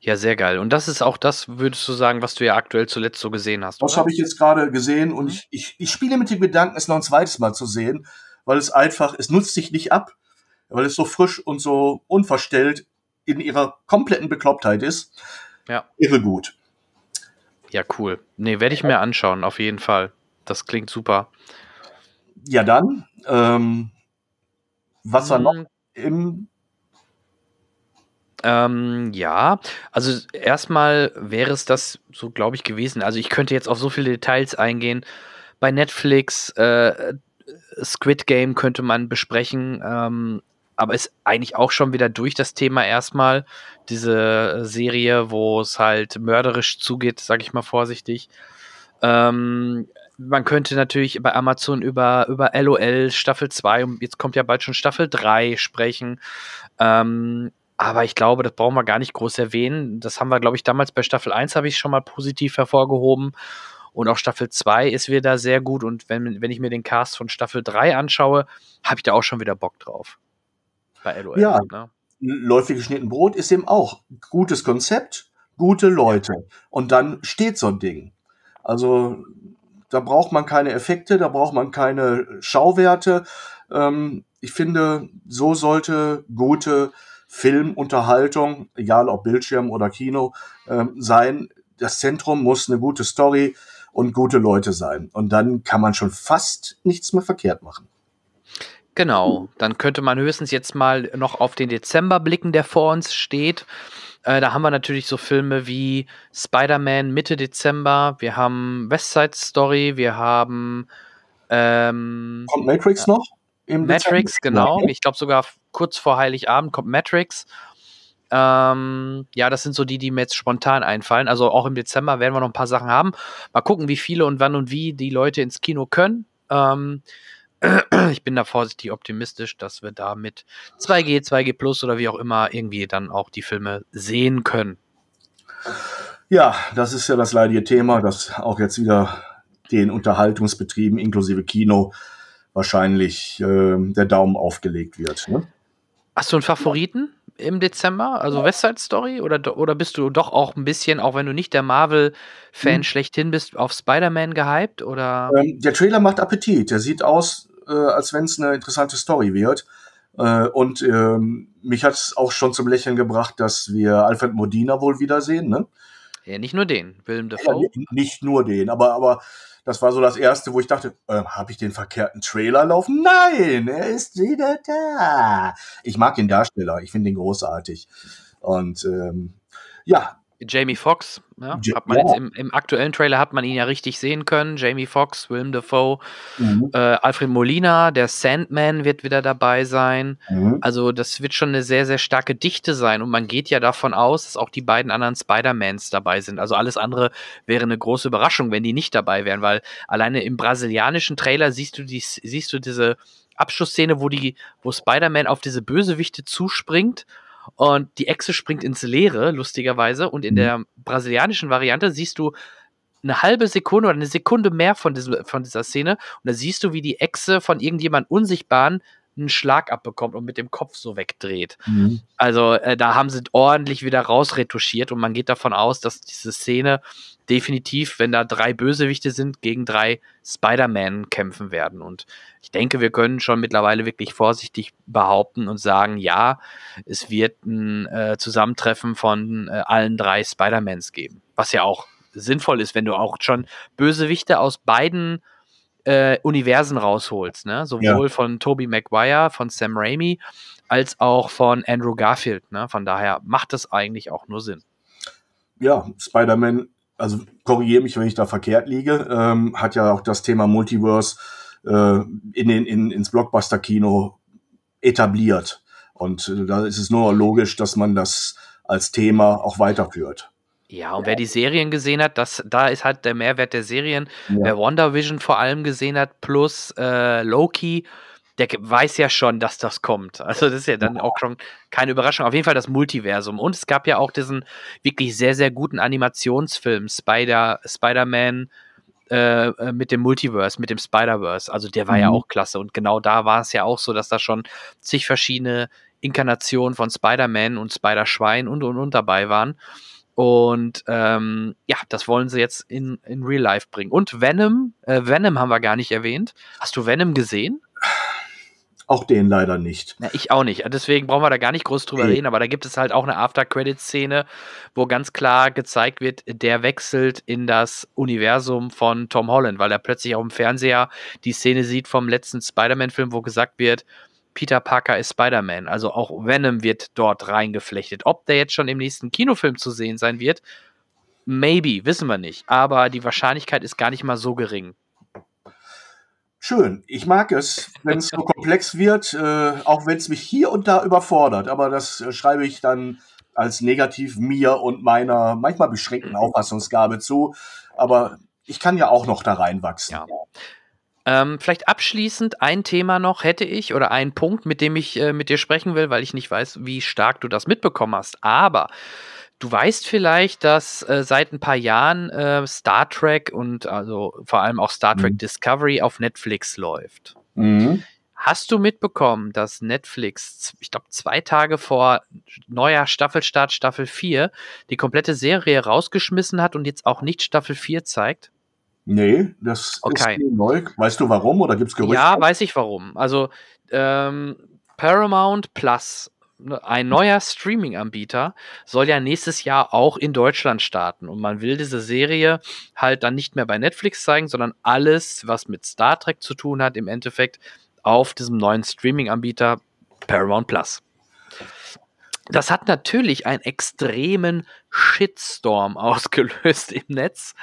Ja, sehr geil. Und das ist auch das, würdest du sagen, was du ja aktuell zuletzt so gesehen hast. Das habe ich jetzt gerade gesehen und mhm. ich, ich, ich spiele mit dem Gedanken, es noch ein zweites Mal zu sehen, weil es einfach, es nutzt sich nicht ab, weil es so frisch und so unverstellt in ihrer kompletten Beklopptheit ist. Ja. Irre gut. Ja, cool. Nee, werde ich mir anschauen, auf jeden Fall. Das klingt super. Ja, dann, ähm, was war noch mhm. im ähm, ja, also erstmal wäre es das so, glaube ich, gewesen. Also ich könnte jetzt auf so viele Details eingehen. Bei Netflix, äh, Squid Game könnte man besprechen, ähm, aber ist eigentlich auch schon wieder durch das Thema erstmal. Diese Serie, wo es halt mörderisch zugeht, sage ich mal vorsichtig. Ähm, man könnte natürlich bei Amazon über, über LOL Staffel 2 und jetzt kommt ja bald schon Staffel 3 sprechen. Ähm, aber ich glaube, das brauchen wir gar nicht groß erwähnen. Das haben wir, glaube ich, damals bei Staffel 1 habe ich schon mal positiv hervorgehoben. Und auch Staffel 2 ist wieder sehr gut. Und wenn, wenn ich mir den Cast von Staffel 3 anschaue, habe ich da auch schon wieder Bock drauf. Bei LOL. Ja, ne? läufig geschnitten Brot ist eben auch gutes Konzept, gute Leute. Und dann steht so ein Ding. Also da braucht man keine Effekte, da braucht man keine Schauwerte. Ähm, ich finde, so sollte gute Filmunterhaltung, egal ob Bildschirm oder Kino, äh, sein. Das Zentrum muss eine gute Story und gute Leute sein. Und dann kann man schon fast nichts mehr verkehrt machen. Genau, dann könnte man höchstens jetzt mal noch auf den Dezember blicken, der vor uns steht. Äh, da haben wir natürlich so Filme wie Spider-Man Mitte Dezember, wir haben West Side Story, wir haben ähm, Kommt Matrix noch? Im Matrix, Dezember? genau. Ich glaube sogar kurz vor Heiligabend kommt Matrix. Ähm, ja, das sind so die, die mir jetzt spontan einfallen. Also auch im Dezember werden wir noch ein paar Sachen haben. Mal gucken, wie viele und wann und wie die Leute ins Kino können. Ähm, ich bin da vorsichtig optimistisch, dass wir da mit 2G, 2G Plus oder wie auch immer irgendwie dann auch die Filme sehen können. Ja, das ist ja das leidige Thema, dass auch jetzt wieder den Unterhaltungsbetrieben inklusive Kino wahrscheinlich äh, der Daumen aufgelegt wird. Ne? Hast du einen Favoriten im Dezember? Also West Side Story? Oder, oder bist du doch auch ein bisschen, auch wenn du nicht der Marvel-Fan Hm. schlechthin bist, auf Spider-Man gehypt? Oder? Ähm, der Trailer macht Appetit. Der sieht aus, äh, als wenn es eine interessante Story wird. Äh, und ähm, mich hat es auch schon zum Lächeln gebracht, dass wir Alfred Modina wohl wiedersehen. Ne? Ja, nicht nur den. Willem Ja, Dafoe. ni- nicht nur den, aber, aber das war so das erste, wo ich dachte, äh, habe ich den verkehrten Trailer laufen? Nein, er ist wieder da. Ich mag den Darsteller, ich finde ihn großartig. Und ähm, ja, Jamie Foxx, ja, Ja. hat man jetzt im, im aktuellen Trailer hat man ihn ja richtig sehen können. Jamie Foxx, Willem Dafoe, mhm, äh, Alfred Molina, der Sandman wird wieder dabei sein. mhm, Also das wird schon eine sehr, sehr starke Dichte sein. Und man geht ja davon aus, dass auch die beiden anderen Spider-Mans dabei sind. Also alles andere wäre eine große Überraschung, wenn die nicht dabei wären, weil alleine im brasilianischen Trailer siehst du, die, siehst du diese Abschussszene, wo, die, wo Spider-Man auf diese Bösewichte zuspringt und die Echse springt ins Leere, lustigerweise. Und in Mhm. der brasilianischen Variante siehst du eine halbe Sekunde oder eine Sekunde mehr von, diesem, von dieser Szene und da siehst du, wie die Echse von irgendjemand Unsichtbaren einen Schlag abbekommt und mit dem Kopf so wegdreht. mhm. Also äh, da haben sie ordentlich wieder rausretuschiert und man geht davon aus, dass diese Szene definitiv, wenn da drei Bösewichte sind, gegen drei Spider-Man kämpfen werden. Und ich denke, wir können schon mittlerweile wirklich vorsichtig behaupten und sagen, ja, es wird ein äh, Zusammentreffen von äh, allen drei Spider-Mans geben. Was ja auch sinnvoll ist, wenn du auch schon Bösewichte aus beiden äh, Universen rausholst, ne? Sowohl von Tobey Maguire, von Sam Raimi, als auch von Andrew Garfield, ne? Von daher macht das eigentlich auch nur Sinn. ja, Spider-Man, also korrigiere mich, wenn ich da verkehrt liege, ähm, hat ja auch das Thema Multiverse äh, in den, in, ins Blockbuster-Kino etabliert. Und äh, da ist es nur logisch, dass man das als Thema auch weiterführt. Ja, und wer die Serien gesehen hat, das, da ist halt der Mehrwert der Serien. Ja. Wer WandaVision vor allem gesehen hat, plus äh, Loki, der weiß ja schon, dass das kommt. Also das ist ja dann auch schon keine Überraschung. Auf jeden Fall das Multiversum. Und es gab ja auch diesen wirklich sehr, sehr guten Animationsfilm Spider, Spider-Man äh, äh, mit dem Multiverse, mit dem Spider-Verse. Also der war ja Mhm. auch klasse. Und genau da war es ja auch so, dass da schon zig verschiedene Inkarnationen von Spider-Man und Spider-Schwein und und und dabei waren. Und ähm, ja, das wollen sie jetzt in, in Real Life bringen. Und Venom, äh, Venom haben wir gar nicht erwähnt. Hast du Venom gesehen? Auch den leider nicht. Ja, ich auch nicht. Deswegen brauchen wir da gar nicht groß drüber Nee. reden, aber da gibt es halt auch eine After-Credit-Szene, wo ganz klar gezeigt wird, der wechselt in das Universum von Tom Holland, weil er plötzlich auch im Fernseher die Szene sieht vom letzten Spider-Man-Film, wo gesagt wird, Peter Parker ist Spider-Man. Also auch Venom wird dort reingeflechtet. Ob der jetzt schon im nächsten Kinofilm zu sehen sein wird, maybe, wissen wir nicht. Aber die Wahrscheinlichkeit ist gar nicht mal so gering. Schön. Ich mag es, wenn es so komplex wird, äh, auch wenn es mich hier und da überfordert. Aber das äh, schreibe ich dann als negativ mir und meiner manchmal beschränkten Auffassungsgabe zu. Aber ich kann ja auch noch da reinwachsen. Ja. Ähm, vielleicht abschließend ein Thema noch hätte ich oder ein Punkt, mit dem ich äh, mit dir sprechen will, weil ich nicht weiß, wie stark du das mitbekommen hast. Aber du weißt vielleicht, dass äh, seit ein paar Jahren äh, Star Trek und also vor allem auch Star Trek Mhm. Discovery auf Netflix läuft. Mhm. Hast du mitbekommen, dass Netflix, ich glaube, zwei Tage vor neuer Staffelstart Staffel 4, die komplette Serie rausgeschmissen hat und jetzt auch nicht Staffel 4 zeigt? Nee, das Okay. ist neu. Weißt du warum oder gibt's Gerüchte? Ja, weiß ich warum. Also ähm, Paramount Plus, ne, ein neuer Streaming-Anbieter, soll ja nächstes Jahr auch in Deutschland starten. Und man will diese Serie halt dann nicht mehr bei Netflix zeigen, sondern alles, was mit Star Trek zu tun hat, im Endeffekt auf diesem neuen Streaming-Anbieter Paramount Plus. Das hat natürlich einen extremen Shitstorm ausgelöst im Netz.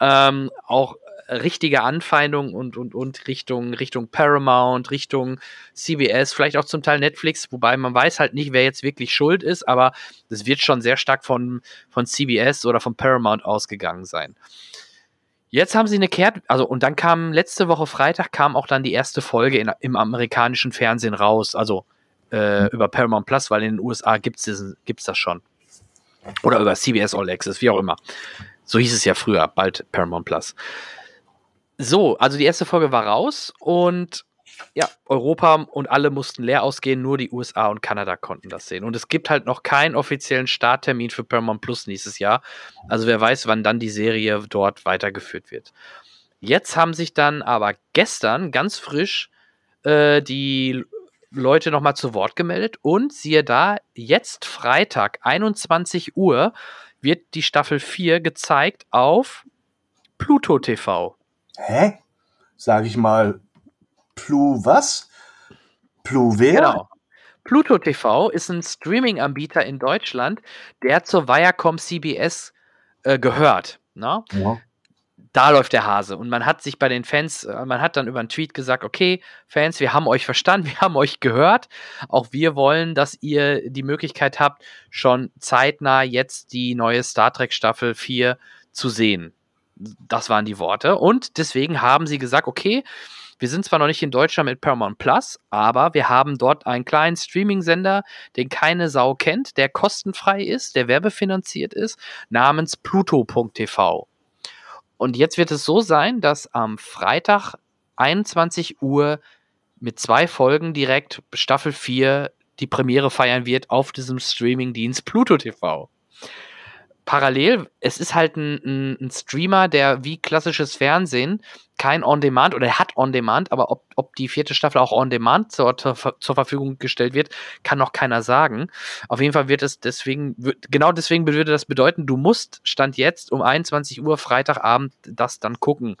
Ähm, auch richtige Anfeindungen und, und, und Richtung, Richtung Paramount, Richtung CBS, vielleicht auch zum Teil Netflix, wobei man weiß halt nicht, wer jetzt wirklich schuld ist, aber das wird schon sehr stark von, von CBS oder von Paramount ausgegangen sein. Jetzt haben sie eine Kehrt, also und dann kam letzte Woche Freitag kam auch dann die erste Folge in, im amerikanischen Fernsehen raus, also äh, über Paramount Plus, weil in den USA gibt es das schon. Oder über CBS All Access, wie auch immer. So hieß es ja früher, bald Paramount Plus. So, also die erste Folge war raus und ja, Europa und alle mussten leer ausgehen, nur die USA und Kanada konnten das sehen. Und es gibt halt noch keinen offiziellen Starttermin für Paramount Plus nächstes Jahr. Also wer weiß, wann dann die Serie dort weitergeführt wird. Jetzt haben sich dann aber gestern ganz frisch äh, die Leute nochmal zu Wort gemeldet und siehe da, jetzt Freitag, 21 Uhr, wird die Staffel 4 gezeigt auf Pluto TV. Hä? Sag ich mal, Plu was? Plu wer? Genau. Pluto TV ist ein Streaming-Anbieter in Deutschland, der zur Viacom CBS äh, gehört. Ne? Ja da läuft der Hase. Und man hat sich bei den Fans, äh, man hat dann über einen Tweet gesagt, okay, Fans, wir haben euch verstanden, wir haben euch gehört. Auch wir wollen, dass ihr die Möglichkeit habt, schon zeitnah jetzt die neue Star Trek Staffel 4 zu sehen. Das waren die Worte. Und deswegen haben sie gesagt, okay, wir sind zwar noch nicht in Deutschland mit Paramount Plus, aber wir haben dort einen kleinen Streaming-Sender, den keine Sau kennt, der kostenfrei ist, der werbefinanziert ist, namens Pluto.tv. Und jetzt wird es so sein, dass am Freitag 21 Uhr mit zwei Folgen direkt Staffel 4 die Premiere feiern wird auf diesem Streamingdienst Pluto TV parallel, es ist halt ein, ein, ein, Streamer, der wie klassisches Fernsehen kein On-Demand oder er hat On-Demand, aber ob, ob die vierte Staffel auch On-Demand zur, zur, Verfügung gestellt wird, kann noch keiner sagen. Auf jeden Fall wird es deswegen, genau deswegen würde das bedeuten, du musst Stand jetzt um 21 Uhr Freitagabend das dann gucken.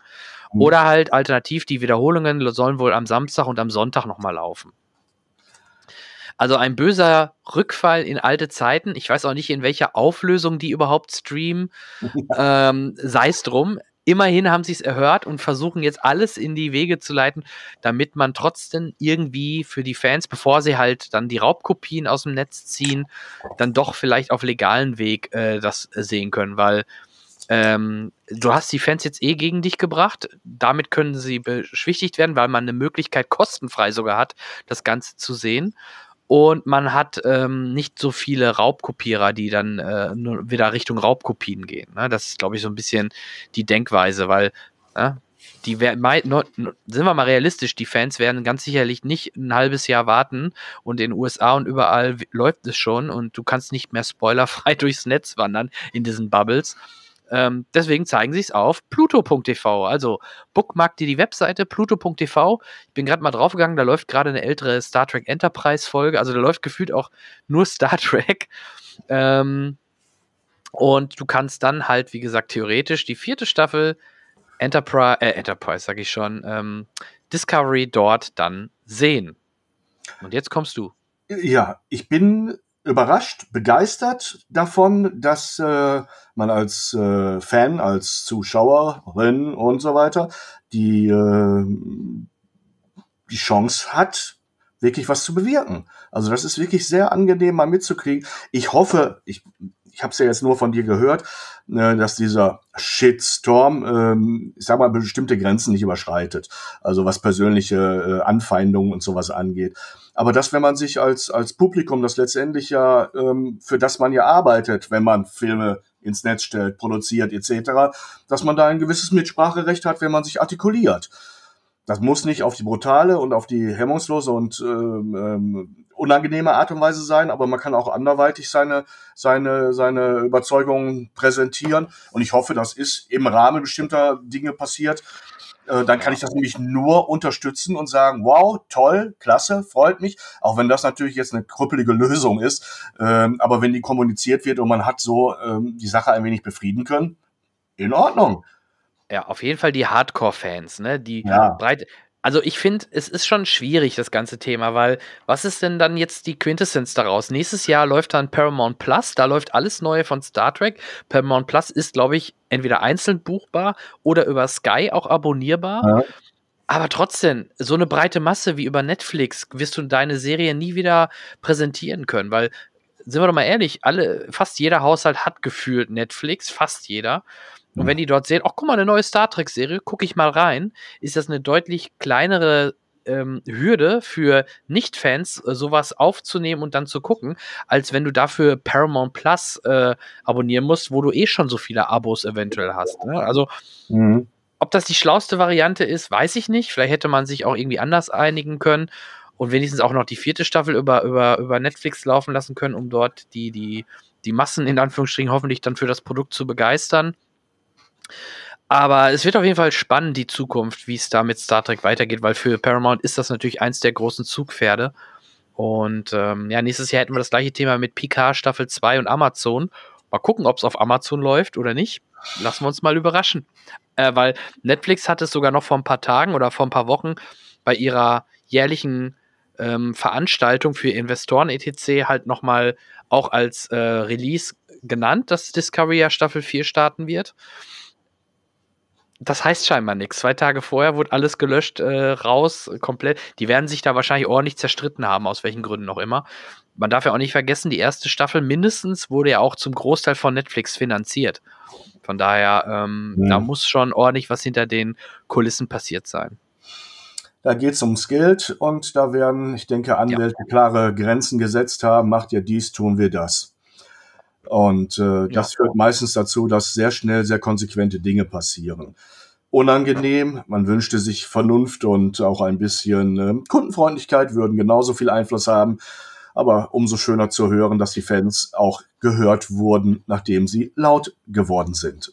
Mhm. Oder halt alternativ, die Wiederholungen sollen wohl am Samstag und am Sonntag nochmal laufen. Also ein böser Rückfall in alte Zeiten. Ich weiß auch nicht, in welcher Auflösung die überhaupt streamen. ähm, Sei es drum. Immerhin haben sie es erhört und versuchen jetzt alles in die Wege zu leiten, damit man trotzdem irgendwie für die Fans, bevor sie halt dann die Raubkopien aus dem Netz ziehen, dann doch vielleicht auf legalen Weg äh, das sehen können, weil ähm, du hast die Fans jetzt eh gegen dich gebracht. Damit können sie beschwichtigt werden, weil man eine Möglichkeit kostenfrei sogar hat, das Ganze zu sehen. Und man hat ähm, nicht so viele Raubkopierer, die dann äh, wieder Richtung Raubkopien gehen. Ne? Das ist, glaube ich, so ein bisschen die Denkweise, weil äh, die sind wir mal realistisch, die Fans werden ganz sicherlich nicht ein halbes Jahr warten und in den USA und überall läuft es schon und du kannst nicht mehr spoilerfrei durchs Netz wandern in diesen Bubbles. Ähm, deswegen zeigen sie es auf pluto.tv. Also bookmark dir die Webseite pluto.tv. Ich bin gerade mal draufgegangen, da läuft gerade eine ältere Star Trek Enterprise Folge. Also da läuft gefühlt auch nur Star Trek. Ähm, und du kannst dann halt, wie gesagt, theoretisch die vierte Staffel Enterprise, äh, Enterprise sag ich schon, ähm, Discovery dort dann sehen. Und jetzt kommst du. Ja, ich bin überrascht, begeistert davon, dass äh, man als äh, Fan, als Zuschauerin und so weiter die, äh, die Chance hat, wirklich was zu bewirken. Also das ist wirklich sehr angenehm, mal mitzukriegen. Ich hoffe, ich, ich habe es ja jetzt nur von dir gehört, äh, dass dieser Shitstorm, ähm, ich sag mal, bestimmte Grenzen nicht überschreitet. Also was persönliche äh, Anfeindungen und sowas angeht. Aber dass, wenn man sich als, als Publikum, das letztendlich ja, ähm, für das man ja arbeitet, wenn man Filme ins Netz stellt, produziert etc., dass man da ein gewisses Mitspracherecht hat, wenn man sich artikuliert. Das muss nicht auf die brutale und auf die hemmungslose und ähm, ähm, unangenehme Art und Weise sein, aber man kann auch anderweitig seine, seine, seine Überzeugungen präsentieren. Und ich hoffe, das ist im Rahmen bestimmter Dinge passiert. Äh, dann kann ich das nämlich nur unterstützen und sagen, wow, toll, klasse, freut mich. Auch wenn das natürlich jetzt eine krüppelige Lösung ist. Ähm, aber wenn die kommuniziert wird und man hat so ähm, die Sache ein wenig befrieden können, in Ordnung. Ja, auf jeden Fall die Hardcore-Fans, ne? Die ja. breit, Also ich finde, es ist schon schwierig, das ganze Thema, weil was ist denn dann jetzt die Quintessenz daraus? Nächstes Jahr läuft dann Paramount Plus, da läuft alles Neue von Star Trek. Paramount Plus ist, glaube ich, entweder einzeln buchbar oder über Sky auch abonnierbar. Ja. Aber trotzdem, so eine breite Masse wie über Netflix wirst du deine Serie nie wieder präsentieren können, weil, sind wir doch mal ehrlich, alle, fast jeder Haushalt hat gefühlt Netflix, fast jeder. Und wenn die dort sehen, ach guck mal, eine neue Star Trek-Serie, gucke ich mal rein, ist das eine deutlich kleinere ähm, Hürde für Nicht-Fans, äh, sowas aufzunehmen und dann zu gucken, als wenn du dafür Paramount Plus äh, abonnieren musst, wo du eh schon so viele Abos eventuell hast. Ne? Also, mhm. ob das die schlauste Variante ist, weiß ich nicht. Vielleicht hätte man sich auch irgendwie anders einigen können und wenigstens auch noch die vierte Staffel über, über, über Netflix laufen lassen können, um dort die, die, die Massen in Anführungsstrichen hoffentlich dann für das Produkt zu begeistern. Aber es wird auf jeden Fall spannend, die Zukunft, wie es da mit Star Trek weitergeht, weil für Paramount ist das natürlich eins der großen Zugpferde. Und ähm, ja, nächstes Jahr hätten wir das gleiche Thema mit Picard Staffel 2 und Amazon. Mal gucken, ob es auf Amazon läuft oder nicht. Lassen wir uns mal überraschen. Äh, weil Netflix hat es sogar noch vor ein paar Tagen oder vor ein paar Wochen bei ihrer jährlichen ähm, Veranstaltung für Investoren etc. halt nochmal auch als äh, Release genannt, dass Discovery ja Staffel 4 starten wird das heißt scheinbar nichts. Zwei Tage vorher wurde alles gelöscht, äh, raus, komplett. Die werden sich da wahrscheinlich ordentlich zerstritten haben, aus welchen Gründen auch immer. Man darf ja auch nicht vergessen, die erste Staffel mindestens wurde ja auch zum Großteil von Netflix finanziert. Von daher, ähm, mhm. da muss schon ordentlich was hinter den Kulissen passiert sein. Da geht es ums Geld und da werden, ich denke, Anwälte ja. klare Grenzen gesetzt haben. Macht ihr dies, tun wir das. Und äh, das ja. führt meistens dazu, dass sehr schnell sehr konsequente Dinge passieren. Unangenehm, man wünschte sich Vernunft und auch ein bisschen äh, Kundenfreundlichkeit würden genauso viel Einfluss haben. Aber umso schöner zu hören, dass die Fans auch gehört wurden, nachdem sie laut geworden sind.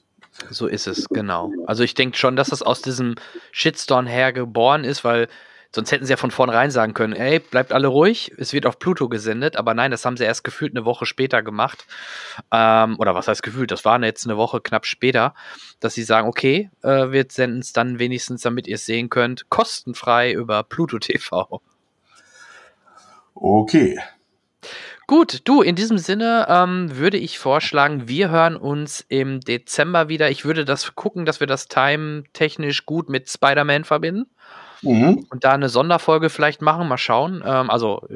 So ist es, genau. Also ich denke schon, dass das aus diesem Shitstorm hergeboren ist, weil Sonst hätten sie ja von vornherein sagen können, ey, bleibt alle ruhig, es wird auf Pluto gesendet, aber nein, das haben sie erst gefühlt eine Woche später gemacht. Ähm, oder was heißt gefühlt, das war jetzt eine Woche knapp später, dass sie sagen, okay, äh, wir senden es dann wenigstens, damit ihr es sehen könnt, kostenfrei über Pluto TV. Okay. Gut, du, in diesem Sinne ähm, würde ich vorschlagen, wir hören uns im Dezember wieder. Ich würde das gucken, dass wir das time-technisch gut mit Spider-Man verbinden. Mhm. Und da eine Sonderfolge vielleicht machen, mal schauen. Ähm, also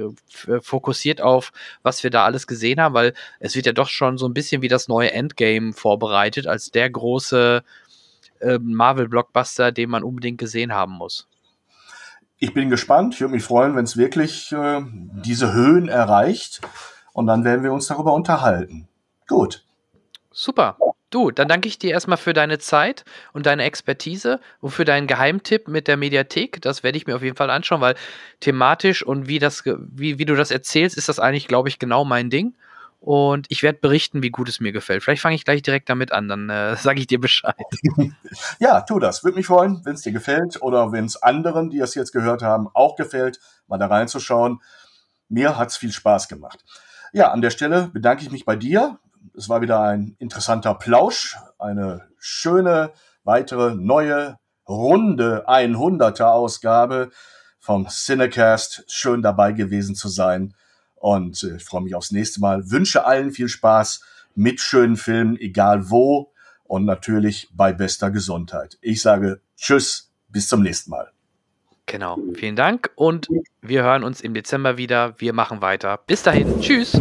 äh, fokussiert auf, was wir da alles gesehen haben, weil es wird ja doch schon so ein bisschen wie das neue Endgame vorbereitet, als der große äh, Marvel-Blockbuster, den man unbedingt gesehen haben muss. Ich bin gespannt. Ich würde mich freuen, wenn es wirklich äh, diese Höhen erreicht. Und dann werden wir uns darüber unterhalten. Gut. Super. Du, dann danke ich dir erstmal für deine Zeit und deine Expertise und für deinen Geheimtipp mit der Mediathek. Das werde ich mir auf jeden Fall anschauen, weil thematisch und wie, das, wie, wie du das erzählst, ist das eigentlich, glaube ich, genau mein Ding. Und ich werde berichten, wie gut es mir gefällt. Vielleicht fange ich gleich direkt damit an, dann äh, sage ich dir Bescheid. ja, tu das. Würde mich freuen, wenn es dir gefällt oder wenn es anderen, die es jetzt gehört haben, auch gefällt, mal da reinzuschauen. Mir hat es viel Spaß gemacht. Ja, an der Stelle bedanke ich mich bei dir es war wieder ein interessanter Plausch, eine schöne weitere neue runde 100er Ausgabe vom Cinecast. Schön dabei gewesen zu sein und äh, ich freue mich aufs nächste Mal. Wünsche allen viel Spaß mit schönen Filmen, egal wo und natürlich bei bester Gesundheit. Ich sage Tschüss, bis zum nächsten Mal. Genau, vielen Dank und wir hören uns im Dezember wieder. Wir machen weiter. Bis dahin, tschüss.